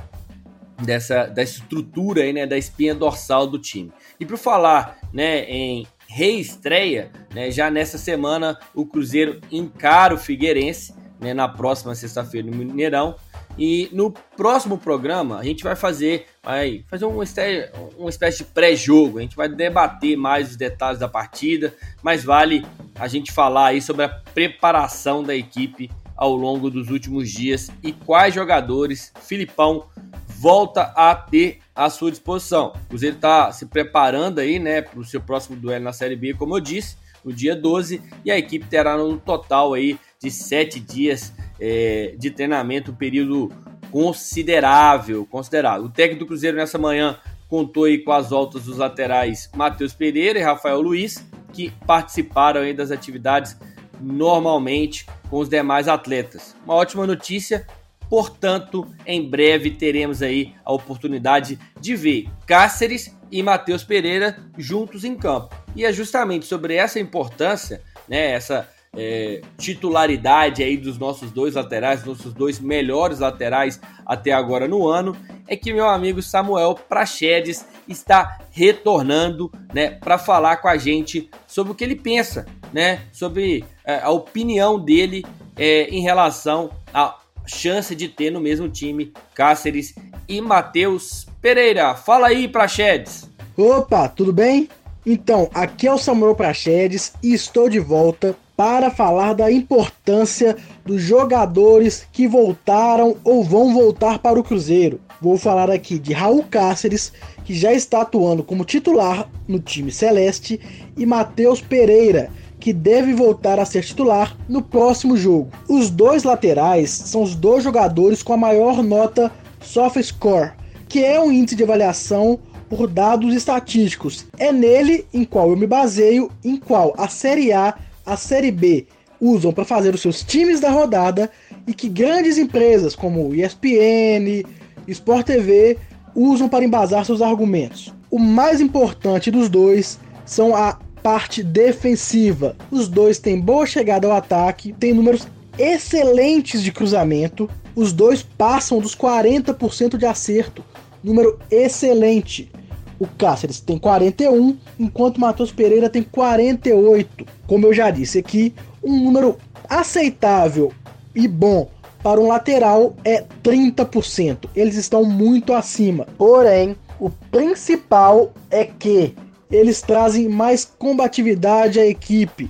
dessa, dessa estrutura aí, né, da espinha dorsal do time. E para falar né, em reestreia, né, já nessa semana o Cruzeiro encara o Figueirense né, na próxima sexta-feira no Mineirão. E no próximo programa a gente vai fazer, vai fazer uma espécie, uma espécie de pré-jogo. A gente vai debater mais os detalhes da partida, mas vale a gente falar aí sobre a preparação da equipe ao longo dos últimos dias e quais jogadores Filipão volta a ter à sua disposição. O Cruzeiro está se preparando aí, né, para o seu próximo duelo na Série B, como eu disse, no dia 12, e a equipe terá no total aí de sete dias é, de treinamento, um período considerável, considerável. O técnico do Cruzeiro nessa manhã contou aí com as voltas dos laterais Matheus Pereira e Rafael Luiz, que participaram aí das atividades normalmente com os demais atletas. Uma ótima notícia, portanto, em breve teremos aí a oportunidade de ver Cáceres e Matheus Pereira juntos em campo. E é justamente sobre essa importância, né, essa é, titularidade aí dos nossos dois laterais, nossos dois melhores laterais até agora no ano, é que meu amigo Samuel Prachedes está retornando, né, para falar com a gente sobre o que ele pensa, né, sobre é, a opinião dele é, em relação à chance de ter no mesmo time Cáceres e Matheus Pereira. Fala aí, Prachedes. Opa, tudo bem? Então, aqui é o Samuel Prachedes e estou de volta para falar da importância dos jogadores que voltaram ou vão voltar para o Cruzeiro. Vou falar aqui de Raul Cáceres, que já está atuando como titular no time celeste, e Matheus Pereira, que deve voltar a ser titular no próximo jogo. Os dois laterais são os dois jogadores com a maior nota SoftScore, que é um índice de avaliação por dados estatísticos. É nele em qual eu me baseio, em qual a Série A a Série B usam para fazer os seus times da rodada e que grandes empresas como ESPN, Sport TV usam para embasar seus argumentos. O mais importante dos dois são a parte defensiva. Os dois têm boa chegada ao ataque, têm números excelentes de cruzamento. Os dois passam dos 40% de acerto, número excelente. O Cáceres tem 41, enquanto o Matheus Pereira tem 48. Como eu já disse aqui, um número aceitável e bom para um lateral é 30%. Eles estão muito acima. Porém, o principal é que eles trazem mais combatividade à equipe.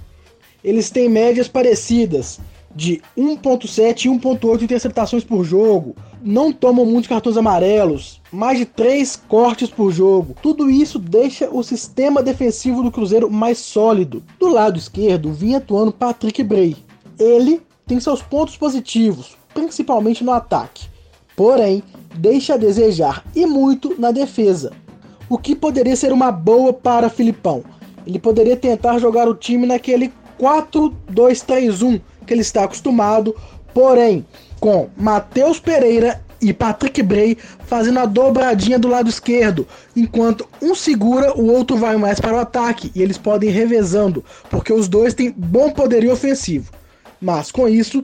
Eles têm médias parecidas de 1.7 e 1.8 interceptações por jogo. Não tomam muitos cartões amarelos, mais de 3 cortes por jogo. Tudo isso deixa o sistema defensivo do Cruzeiro mais sólido. Do lado esquerdo vinha atuando Patrick Bray. Ele tem seus pontos positivos, principalmente no ataque. Porém, deixa a desejar e muito na defesa. O que poderia ser uma boa para Filipão. Ele poderia tentar jogar o time naquele 4-2-3-1 que ele está acostumado, porém com Matheus Pereira e Patrick Bray fazendo a dobradinha do lado esquerdo, enquanto um segura, o outro vai mais para o ataque e eles podem ir revezando, porque os dois têm bom poderio ofensivo. Mas com isso,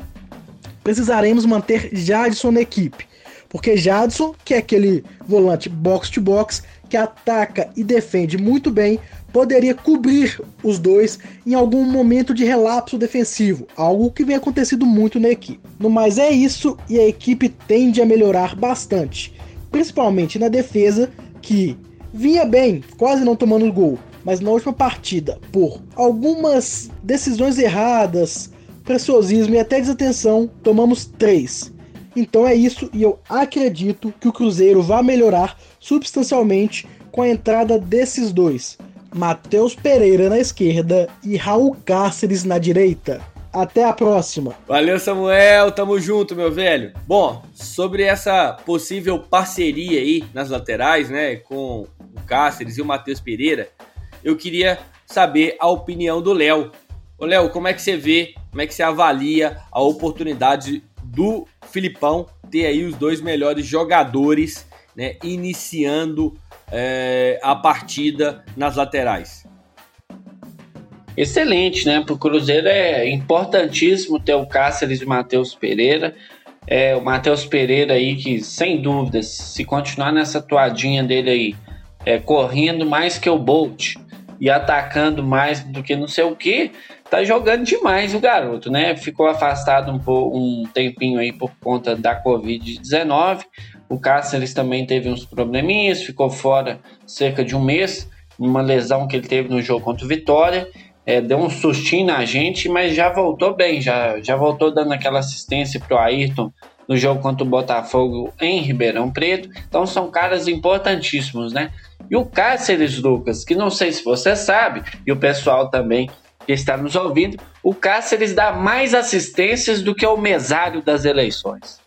precisaremos manter Jadson na equipe, porque Jadson, que é aquele volante box to box que ataca e defende muito bem, poderia cobrir os dois em algum momento de relapso defensivo, algo que vem acontecendo muito na equipe. No mais é isso e a equipe tende a melhorar bastante, principalmente na defesa que vinha bem, quase não tomando gol, mas na última partida, por algumas decisões erradas, preciosismo e até desatenção, tomamos três. Então é isso e eu acredito que o Cruzeiro vai melhorar substancialmente com a entrada desses dois. Matheus Pereira na esquerda e Raul Cáceres na direita. Até a próxima. Valeu, Samuel. Tamo junto, meu velho. Bom, sobre essa possível parceria aí nas laterais, né, com o Cáceres e o Matheus Pereira, eu queria saber a opinião do Léo. Ô, Léo, como é que você vê, como é que você avalia a oportunidade do Filipão ter aí os dois melhores jogadores, né, iniciando é, a partida nas laterais. Excelente, né? Para o Cruzeiro é importantíssimo ter o Cáceres e o Matheus Pereira. É, o Matheus Pereira aí que, sem dúvidas, se continuar nessa toadinha dele aí, é, correndo mais que o Bolt e atacando mais do que não sei o que, tá jogando demais o garoto, né? Ficou afastado um, um tempinho aí por conta da Covid-19, o Cáceres também teve uns probleminhas, ficou fora cerca de um mês, uma lesão que ele teve no jogo contra o Vitória. É, deu um sustinho na gente, mas já voltou bem, já, já voltou dando aquela assistência pro Ayrton no jogo contra o Botafogo em Ribeirão Preto. Então são caras importantíssimos, né? E o Cáceres, Lucas, que não sei se você sabe, e o pessoal também que está nos ouvindo, o Cáceres dá mais assistências do que o mesário das eleições.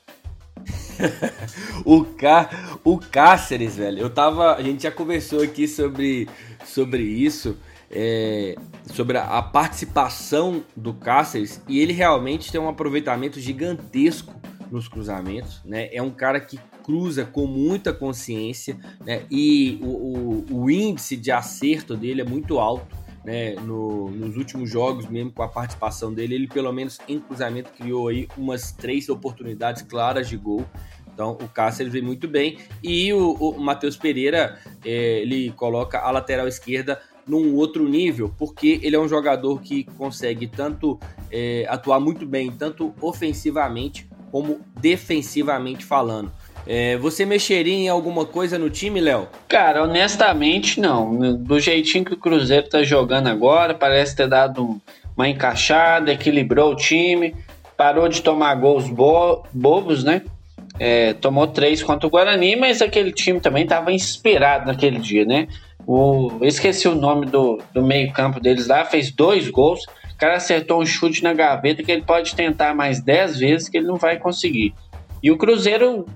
o, Cá, o Cáceres, velho, eu tava. A gente já conversou aqui sobre, sobre isso, é, sobre a, a, participação do Cáceres, e ele realmente tem um aproveitamento gigantesco nos cruzamentos, né? É um cara que cruza com muita consciência, né? E o, o, o índice de acerto dele é muito alto né, no, nos últimos jogos, mesmo com a participação dele, ele pelo menos em cruzamento criou aí umas três oportunidades claras de gol. Então o Cáceres vem muito bem e o, o Matheus Pereira é, ele coloca a lateral esquerda num outro nível, porque ele é um jogador que consegue tanto é, atuar muito bem, tanto ofensivamente como defensivamente falando. É, você mexeria em alguma coisa no time, Léo? Cara, honestamente não. Do jeitinho que o Cruzeiro tá jogando agora, parece ter dado uma encaixada, equilibrou o time, parou de tomar gols bo bobos, né? É, tomou três contra o Guarani, mas aquele time também estava inspirado naquele dia, né? O, esqueci o nome do, do meio-campo deles lá, fez dois gols. O cara acertou um chute na gaveta que ele pode tentar mais dez vezes que ele não vai conseguir. E o Cruzeiro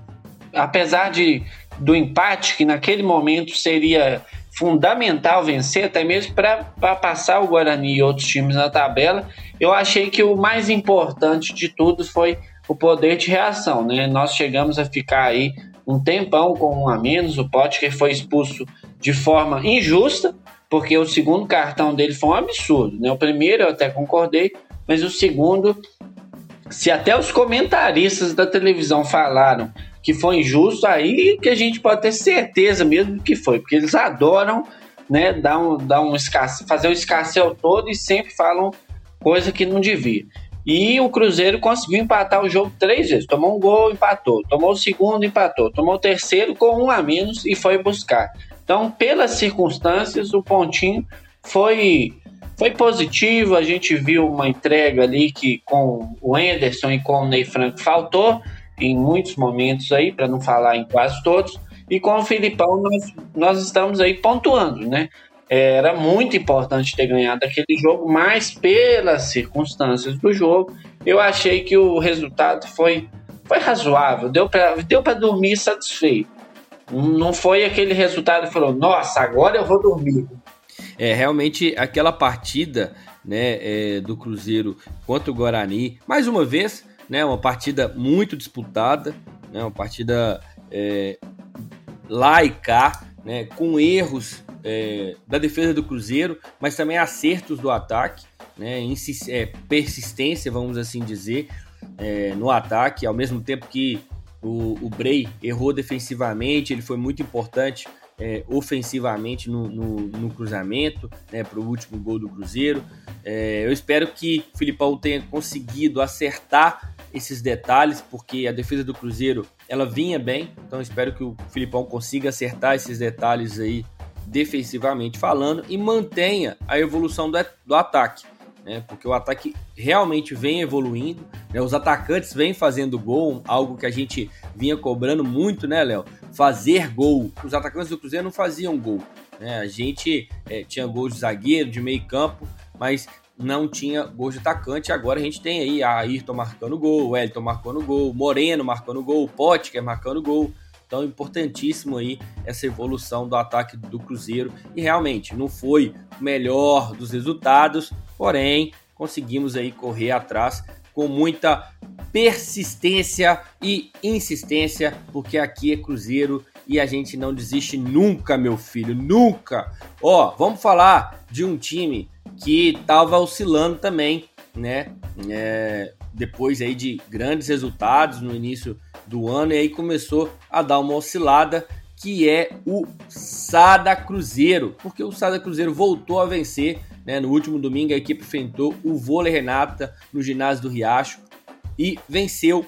apesar de, do empate, que naquele momento seria fundamental vencer, até mesmo para passar o Guarani e outros times na tabela, eu achei que o mais importante de tudo foi o poder de reação. Né? Nós chegamos a ficar aí um tempão com um a menos, o Potker foi expulso de forma injusta, porque o segundo cartão dele foi um absurdo. Né? O primeiro eu até concordei, mas o segundo, se até os comentaristas da televisão falaram que foi injusto, aí que a gente pode ter certeza mesmo que foi, porque eles adoram né, dar um, dar um escasse, fazer o escarcel todo e sempre falam coisa que não devia. E o Cruzeiro conseguiu empatar o jogo três vezes. Tomou um gol, empatou. Tomou o segundo, empatou. Tomou o terceiro com um a menos e foi buscar. Então, pelas circunstâncias, o pontinho foi foi positivo. A gente viu uma entrega ali que com o Anderson e com o Ney Franco faltou em muitos momentos aí, para não falar em quase todos. E com o Filipão nós, nós estamos aí pontuando, né? Era muito importante ter ganhado aquele jogo, mas pelas circunstâncias do jogo, eu achei que o resultado foi, foi razoável, deu para deu dormir satisfeito. Não foi aquele resultado que falou, nossa, agora eu vou dormir. É, realmente aquela partida né, é, do Cruzeiro contra o Guarani, mais uma vez, né, uma partida muito disputada, né, uma partida é, lá e cá, né, com erros é, da defesa do Cruzeiro, mas também acertos do ataque, né, é, persistência, vamos assim dizer, é, no ataque, ao mesmo tempo que o, o Bray errou defensivamente, ele foi muito importante é, ofensivamente no, no, no cruzamento, né, para o último gol do Cruzeiro. É, eu espero que o Filipão tenha conseguido acertar esses detalhes, porque a defesa do Cruzeiro ela vinha bem, então espero que o Filipão consiga acertar esses detalhes aí defensivamente falando e mantenha a evolução do, do ataque, né? Porque o ataque realmente vem evoluindo, né? Os atacantes vêm fazendo gol, algo que a gente vinha cobrando muito, né, Léo? Fazer gol. Os atacantes do Cruzeiro não faziam gol, né? A gente é, tinha gols de zagueiro, de meio campo, mas não tinha gol de atacante. Agora a gente tem aí a Ayrton marcando gol, o Elton marcando gol, Moreno marcando gol, Potker marcando gol. Então, importantíssimo aí essa evolução do ataque do Cruzeiro. E realmente não foi o melhor dos resultados, porém conseguimos aí correr atrás com muita persistência e insistência, porque aqui é Cruzeiro e a gente não desiste nunca, meu filho, nunca. Ó, vamos falar de um time que estava oscilando também, né? É, depois aí de grandes resultados no início do ano e aí começou a dar uma oscilada que é o Sada Cruzeiro, porque o Sada Cruzeiro voltou a vencer, né? No último domingo a equipe enfrentou o Vôlei Renata no ginásio do Riacho e venceu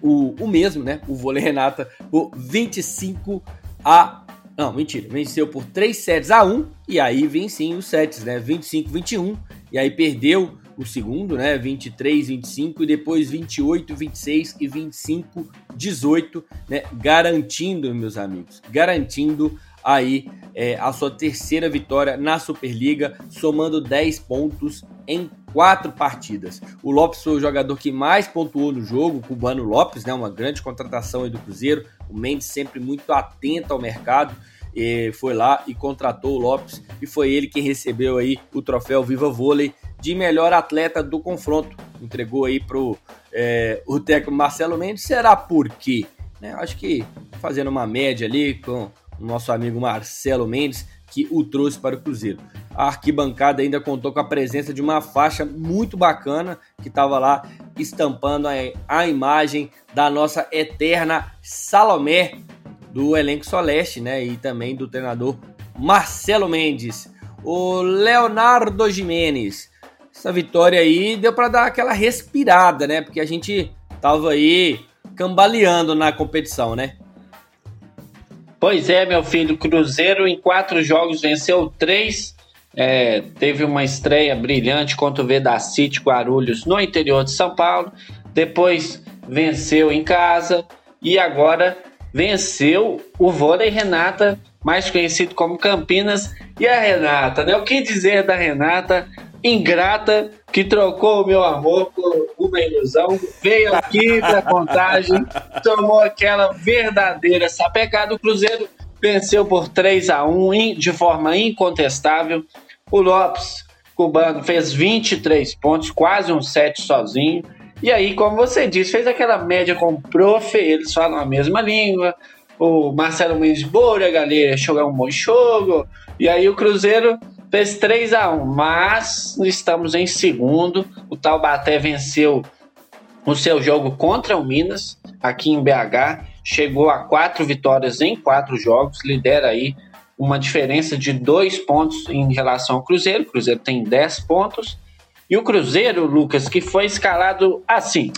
o, o mesmo, né? O Vôlei Renata por 25 a não, mentira. Venceu por 3 sets a 1 e aí vem sim os sets, né? 25 21 e aí perdeu o segundo, né? 23, 25 e depois 28, 26 e 25, 18, né? Garantindo, meus amigos, garantindo aí é, a sua terceira vitória na Superliga, somando 10 pontos em quatro partidas. O Lopes foi o jogador que mais pontuou no jogo, o cubano Lopes, né? Uma grande contratação aí do Cruzeiro. O Mendes sempre muito atento ao mercado foi lá e contratou o Lopes e foi ele quem recebeu aí o troféu Viva Vôlei de melhor atleta do confronto. Entregou aí pro é, o técnico Marcelo Mendes. Será por quê? Né, acho que fazendo uma média ali com o nosso amigo Marcelo Mendes, que o trouxe para o Cruzeiro. A arquibancada ainda contou com a presença de uma faixa muito bacana que estava lá estampando a, a imagem da nossa eterna Salomé, do elenco Soleste, né? E também do treinador Marcelo Mendes. O Leonardo Jimenez. Essa vitória aí deu para dar aquela respirada, né? Porque a gente tava aí cambaleando na competição, né? Pois é, meu filho. Cruzeiro em quatro jogos venceu três. É, teve uma estreia brilhante contra o Vedacity Guarulhos no interior de São Paulo. Depois venceu em casa e agora venceu o vôlei Renata, mais conhecido como Campinas. E a Renata, né? O que dizer da Renata, ingrata, que trocou o meu amor por uma ilusão, veio aqui para contagem, tomou aquela verdadeira sapecada. O Cruzeiro venceu por 3 a 1 de forma incontestável. O Lopes, cubano, fez 23 pontos, quase um set sozinho. E aí, como você disse, fez aquela média com o prof, eles falam a mesma língua. O Marcelo Mendes Boura, galera, jogar um bom jogo. E aí o Cruzeiro fez 3 a 1 mas estamos em segundo. O Taubaté venceu o seu jogo contra o Minas, aqui em BH. Chegou a quatro vitórias em quatro jogos, lidera aí uma diferença de dois pontos em relação ao Cruzeiro. O Cruzeiro tem 10 pontos. E o Cruzeiro, Lucas, que foi escalado assim: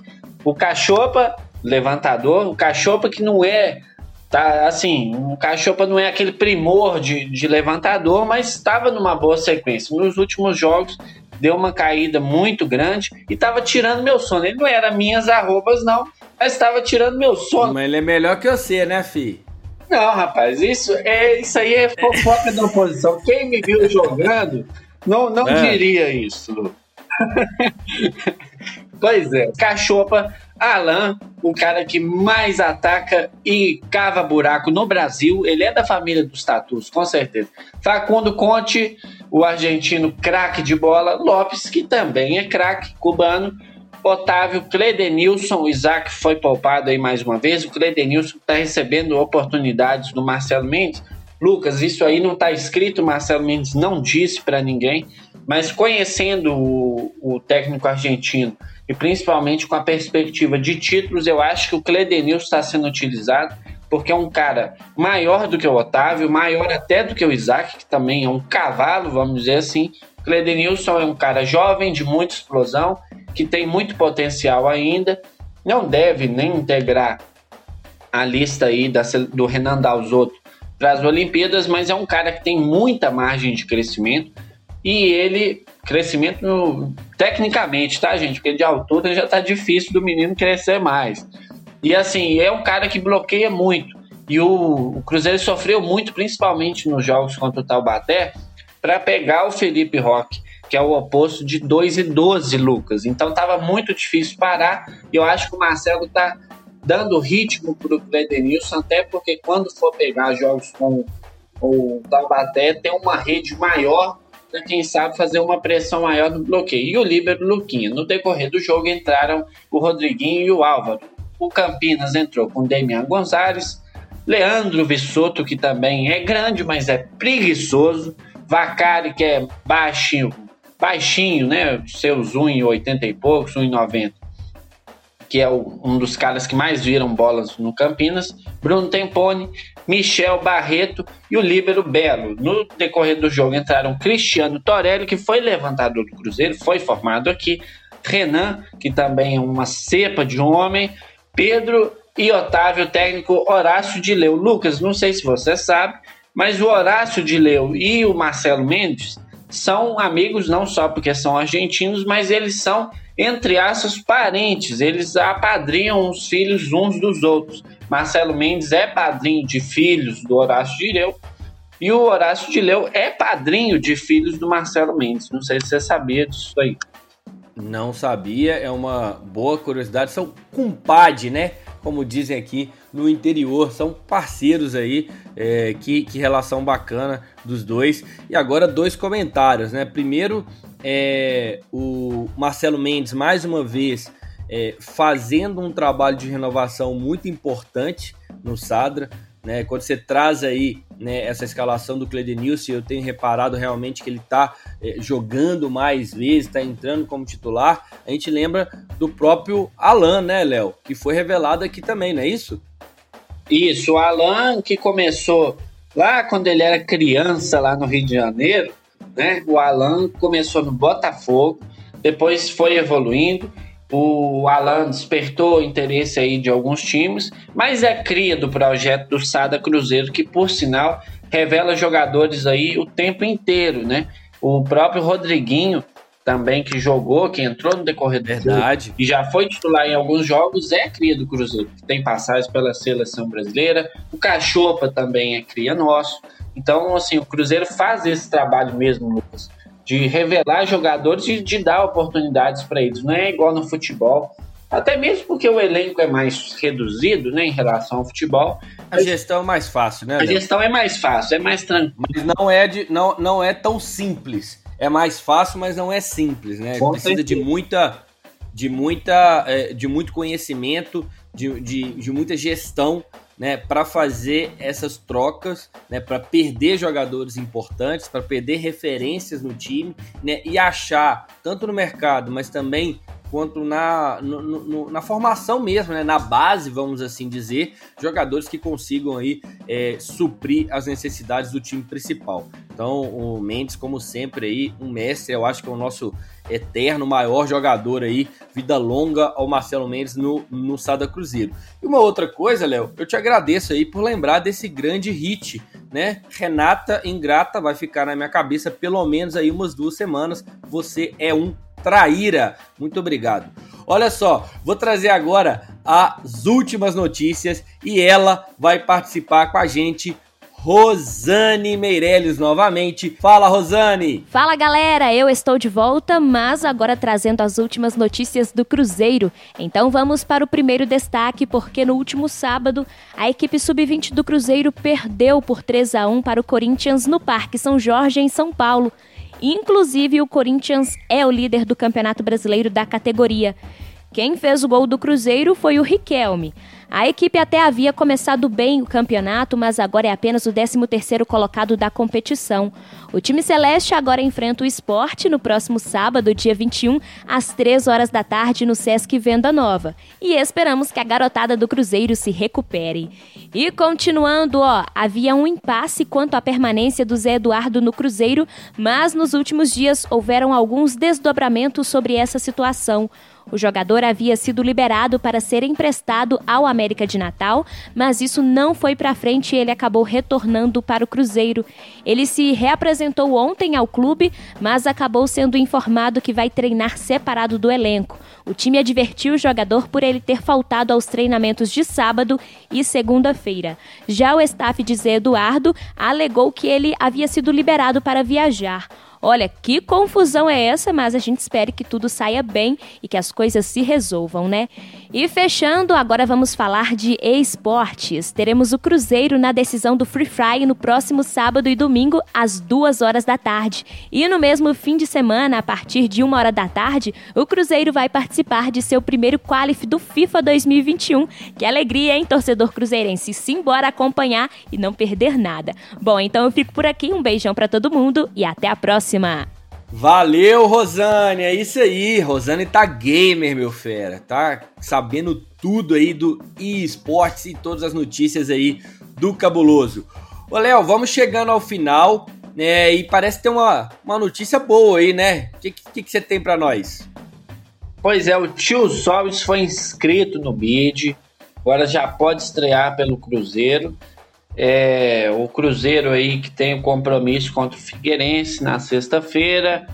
o Cachopa, levantador, o Cachopa que não é. Tá, assim, o Cachopa não é aquele primor de, de levantador, mas estava numa boa sequência. Nos últimos jogos, deu uma caída muito grande e estava tirando meu sono. Ele não era minhas arrobas, não, mas estava tirando meu sono. Mas ele é melhor que você, né, fi? Não, rapaz, isso, é, isso aí é fofoca da oposição. Quem me viu jogando não, não é. diria isso. pois é, Cachopa, Alan, o cara que mais ataca e cava buraco no Brasil. Ele é da família dos tatus, com certeza. Facundo Conte, o argentino craque de bola. Lopes, que também é craque cubano. Otávio, Cledenilson, o Isaac foi poupado aí mais uma vez. O Cledenilson está recebendo oportunidades do Marcelo Mendes. Lucas, isso aí não está escrito, Marcelo Mendes não disse para ninguém, mas conhecendo o, o, técnico argentino e principalmente com a perspectiva de títulos, eu acho que o Cledenilson está sendo utilizado porque é um cara maior do que o Otávio, maior até do que o Isaac, que também é um cavalo, vamos dizer assim. Cledenilson é um cara jovem, de muita explosão, que tem muito potencial ainda, não deve nem integrar a lista aí da, do Renan Dalzotto para as Olimpíadas, mas é um cara que tem muita margem de crescimento e ele crescimento no, tecnicamente, tá, gente? Porque de altura já tá difícil do menino crescer mais. E assim, é um cara que bloqueia muito. E o, o Cruzeiro sofreu muito, principalmente nos jogos contra o Taubaté, para pegar o Felipe Roque que é o oposto de 2 e 12, Lucas. Então estava muito difícil parar. E eu acho que o Marcelo está dando ritmo para o Cledenilson, até porque quando for pegar jogos com o Taubaté, tem uma rede maior para quem sabe fazer uma pressão maior no bloqueio. E o Líbero Luquinha. No decorrer do jogo entraram o Rodriguinho e o Álvaro. O Campinas entrou com Demian Gonzalez, Leandro Vissoto, que também é grande, mas é preguiçoso, Vacari, que é baixinho, baixinho, né? Seus 1,80 e poucos, 1,90. Que é um dos caras que mais viram bolas no Campinas. Bruno Tempone, Michel Barreto e o Líbero Belo. No decorrer do jogo entraram Cristiano Torelli, que foi levantador do Cruzeiro, foi formado aqui. Renan, que também é uma cepa de homem. Pedro e Otávio, técnico Horácio de Leu. Lucas, não sei se você sabe, mas o Horácio de Leu e o Marcelo Mendes são amigos não só porque são argentinos, mas eles são, entre aspas, parentes. Eles apadrinham os filhos uns dos outros. Marcelo Mendes é padrinho de filhos do Horácio Leu e o Horácio Leu é padrinho de filhos do Marcelo Mendes. Não sei se você sabia disso aí. Não sabia, é uma boa curiosidade. São compadre, né? Como dizem aqui no interior, são parceiros aí. É, que, que relação bacana dos dois. E agora dois comentários, né? Primeiro, é, o Marcelo Mendes, mais uma vez, é, fazendo um trabalho de renovação muito importante no Sadra. Né? Quando você traz aí né, essa escalação do Cledenilson, eu tenho reparado realmente que ele está é, jogando mais vezes, está entrando como titular. A gente lembra do próprio Alan, né, Léo? Que foi revelado aqui também, não é isso? Isso, o Alan que começou lá quando ele era criança, lá no Rio de Janeiro, né? O Alan começou no Botafogo, depois foi evoluindo. O Alan despertou interesse aí de alguns times, mas é cria do projeto do Sada Cruzeiro, que por sinal revela jogadores aí o tempo inteiro, né? O próprio Rodriguinho também que jogou, que entrou no decorrer do Verdade. e já foi titular em alguns jogos, é cria do Cruzeiro, tem passagem pela seleção brasileira. O Cachopa também é cria nosso. Então, assim, o Cruzeiro faz esse trabalho mesmo, Lucas, de revelar jogadores e de dar oportunidades para eles. Não é igual no futebol. Até mesmo porque o elenco é mais reduzido, né, em relação ao futebol. A gestão é mais fácil, né? A gestão é mais fácil, é mais tranquilo. Mas não é, de, não, não é tão simples é mais fácil, mas não é simples, né? Com Precisa certeza. de muita, de muita, é, de muito conhecimento, de, de, de muita gestão, né? Para fazer essas trocas, né? Para perder jogadores importantes, para perder referências no time, né? E achar tanto no mercado, mas também quanto na, no, no, na formação mesmo, né? na base, vamos assim dizer, jogadores que consigam aí é, suprir as necessidades do time principal. Então, o Mendes, como sempre, aí, um mestre, eu acho que é o nosso eterno maior jogador aí, vida longa ao Marcelo Mendes no, no Sada Cruzeiro. E uma outra coisa, Léo, eu te agradeço aí por lembrar desse grande hit, né? Renata Ingrata vai ficar na minha cabeça pelo menos aí umas duas semanas. Você é um traíra. Muito obrigado. Olha só, vou trazer agora as últimas notícias e ela vai participar com a gente Rosane Meirelles novamente. Fala, Rosane! Fala, galera! Eu estou de volta, mas agora trazendo as últimas notícias do Cruzeiro. Então vamos para o primeiro destaque, porque no último sábado, a equipe sub-20 do Cruzeiro perdeu por 3 a 1 para o Corinthians no Parque São Jorge, em São Paulo. Inclusive, o Corinthians é o líder do Campeonato Brasileiro da categoria. Quem fez o gol do Cruzeiro foi o Riquelme. A equipe até havia começado bem o campeonato, mas agora é apenas o 13º colocado da competição. O time celeste agora enfrenta o esporte no próximo sábado, dia 21, às 3 horas da tarde, no Sesc Venda Nova. E esperamos que a garotada do Cruzeiro se recupere. E continuando, ó, havia um impasse quanto à permanência do Zé Eduardo no Cruzeiro, mas nos últimos dias houveram alguns desdobramentos sobre essa situação. O jogador havia sido liberado para ser emprestado ao América de Natal, mas isso não foi para frente e ele acabou retornando para o Cruzeiro. Ele se reapresentou ontem ao clube, mas acabou sendo informado que vai treinar separado do elenco. O time advertiu o jogador por ele ter faltado aos treinamentos de sábado e segunda-feira. Já o staff de Zé Eduardo alegou que ele havia sido liberado para viajar. Olha, que confusão é essa, mas a gente espera que tudo saia bem e que as coisas se resolvam, né? E fechando, agora vamos falar de esportes. Teremos o Cruzeiro na decisão do Free Fry no próximo sábado e domingo, às duas horas da tarde. E no mesmo fim de semana, a partir de uma hora da tarde, o Cruzeiro vai participar de seu primeiro qualif do FIFA 2021. Que alegria, hein, torcedor cruzeirense? Simbora acompanhar e não perder nada. Bom, então eu fico por aqui. Um beijão para todo mundo e até a próxima próxima. Valeu, Rosane. É isso aí. Rosane tá gamer, meu fera. Tá sabendo tudo aí do esportes e todas as notícias aí do cabuloso. Ô, Léo, vamos chegando ao final, né? E parece ter uma, uma notícia boa aí, né? O que, que, que você tem para nós? Pois é, o Tio Sobis foi inscrito no BID. Agora já pode estrear pelo Cruzeiro. É, o Cruzeiro aí que tem o compromisso contra o Figueirense na sexta-feira,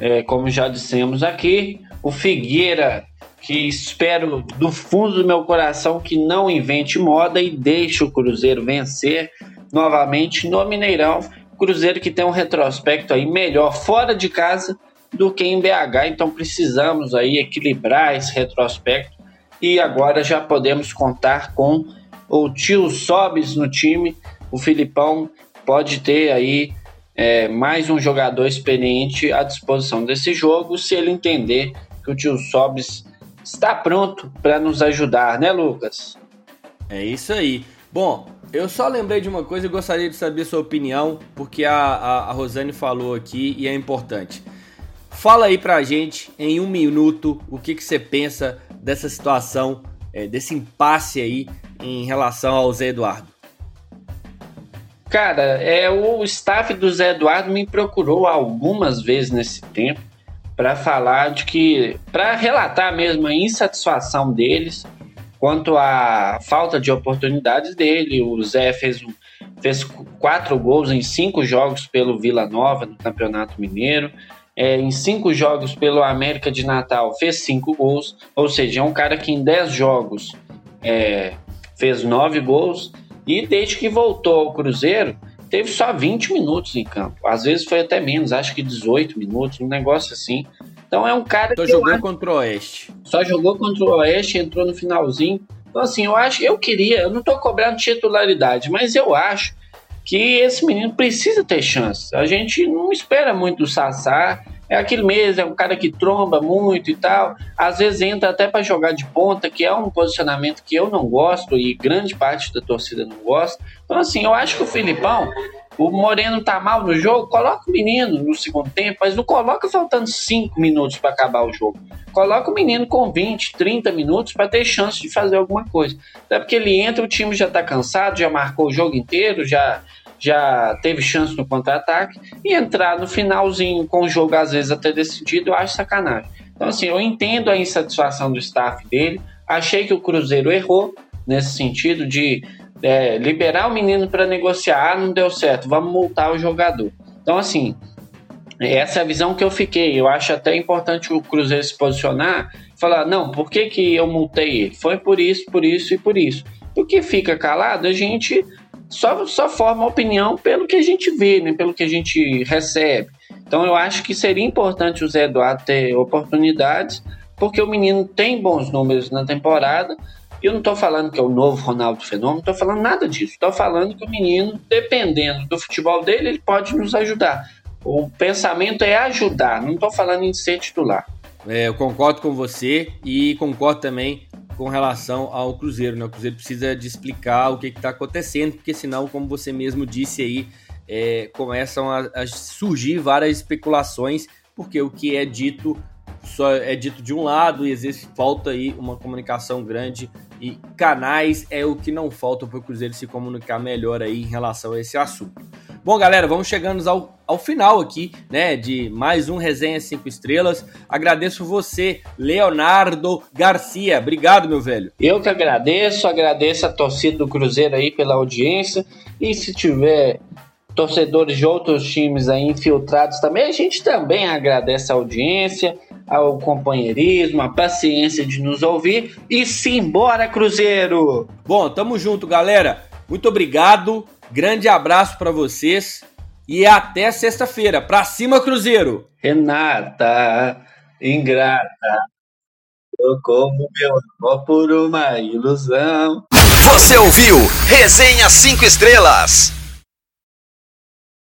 é, como já dissemos aqui. O Figueira, que espero do fundo do meu coração que não invente moda e deixe o Cruzeiro vencer novamente no Mineirão. Cruzeiro que tem um retrospecto aí melhor fora de casa do que em BH, então precisamos aí equilibrar esse retrospecto e agora já podemos contar com o tio Sobes no time, o Filipão pode ter aí é, mais um jogador experiente à disposição desse jogo, se ele entender que o tio Sobes está pronto para nos ajudar, né, Lucas? É isso aí. Bom, eu só lembrei de uma coisa e gostaria de saber sua opinião, porque a, a, a Rosane falou aqui e é importante. Fala aí pra gente, em um minuto, o que, que você pensa dessa situação, é, desse impasse aí em relação ao Zé Eduardo? Cara, é o staff do Zé Eduardo me procurou algumas vezes nesse tempo para falar de que, para relatar mesmo a insatisfação deles quanto à falta de oportunidades dele. O Zé fez, fez quatro gols em cinco jogos pelo Vila Nova no Campeonato Mineiro. É, em cinco jogos pelo América de Natal fez cinco gols, ou seja, é um cara que em dez jogos é, fez nove gols e desde que voltou ao Cruzeiro teve só 20 minutos em campo. Às vezes foi até menos, acho que 18 minutos, um negócio assim. Então é um cara só que jogou acho, contra o Oeste. Só jogou contra o Oeste, entrou no finalzinho. Então assim, eu acho, eu queria, eu não tô cobrando titularidade, mas eu acho que esse menino precisa ter chance. A gente não espera muito do Sassá, é aquele mesmo, é um cara que tromba muito e tal. Às vezes entra até para jogar de ponta, que é um posicionamento que eu não gosto e grande parte da torcida não gosta. Então, assim, eu acho que o Filipão, o Moreno tá mal no jogo, coloca o menino no segundo tempo, mas não coloca faltando 5 minutos para acabar o jogo. Coloca o menino com 20, 30 minutos para ter chance de fazer alguma coisa. Até porque ele entra, o time já tá cansado, já marcou o jogo inteiro, já já teve chance no contra-ataque e entrar no finalzinho com o jogo às vezes até decidido, eu acho sacanagem. Então, assim, eu entendo a insatisfação do staff dele, achei que o Cruzeiro errou nesse sentido de é, liberar o menino para negociar, ah, não deu certo, vamos multar o jogador. Então, assim, essa é a visão que eu fiquei. Eu acho até importante o Cruzeiro se posicionar falar: não, por que, que eu multei ele? Foi por isso, por isso e por isso. Porque fica calado, a gente só, só forma opinião pelo que a gente vê, né? pelo que a gente recebe. Então eu acho que seria importante o Zé Eduardo ter oportunidades, porque o menino tem bons números na temporada. E eu não estou falando que é o novo Ronaldo Fenômeno, não estou falando nada disso. Estou falando que o menino, dependendo do futebol dele, ele pode nos ajudar. O pensamento é ajudar, não estou falando em ser titular. É, eu concordo com você e concordo também com relação ao Cruzeiro. Né? O Cruzeiro precisa de explicar o que está acontecendo, porque senão, como você mesmo disse aí, é, começam a, a, surgir várias especulações, porque o que é dito só é dito de um lado e às vezes falta aí uma comunicação grande e canais é o que não falta para o Cruzeiro se comunicar melhor aí em relação a esse assunto. Bom, galera, vamos chegando ao, ao final aqui, né, de mais um Resenha 5 Estrelas. Agradeço você, Leonardo Garcia. Obrigado, meu velho. Eu que agradeço, agradeço a torcida do Cruzeiro aí pela audiência. E se tiver torcedores de outros times aí infiltrados também, a gente também agradece a audiência, ao companheirismo, a paciência de nos ouvir e simbora, Cruzeiro! Bom, tamo junto, galera. Muito obrigado. Grande abraço para vocês e até sexta-feira. Pra cima, Cruzeiro! Renata, ingrata, eu como meu amor por uma ilusão. Você ouviu Resenha 5 Estrelas.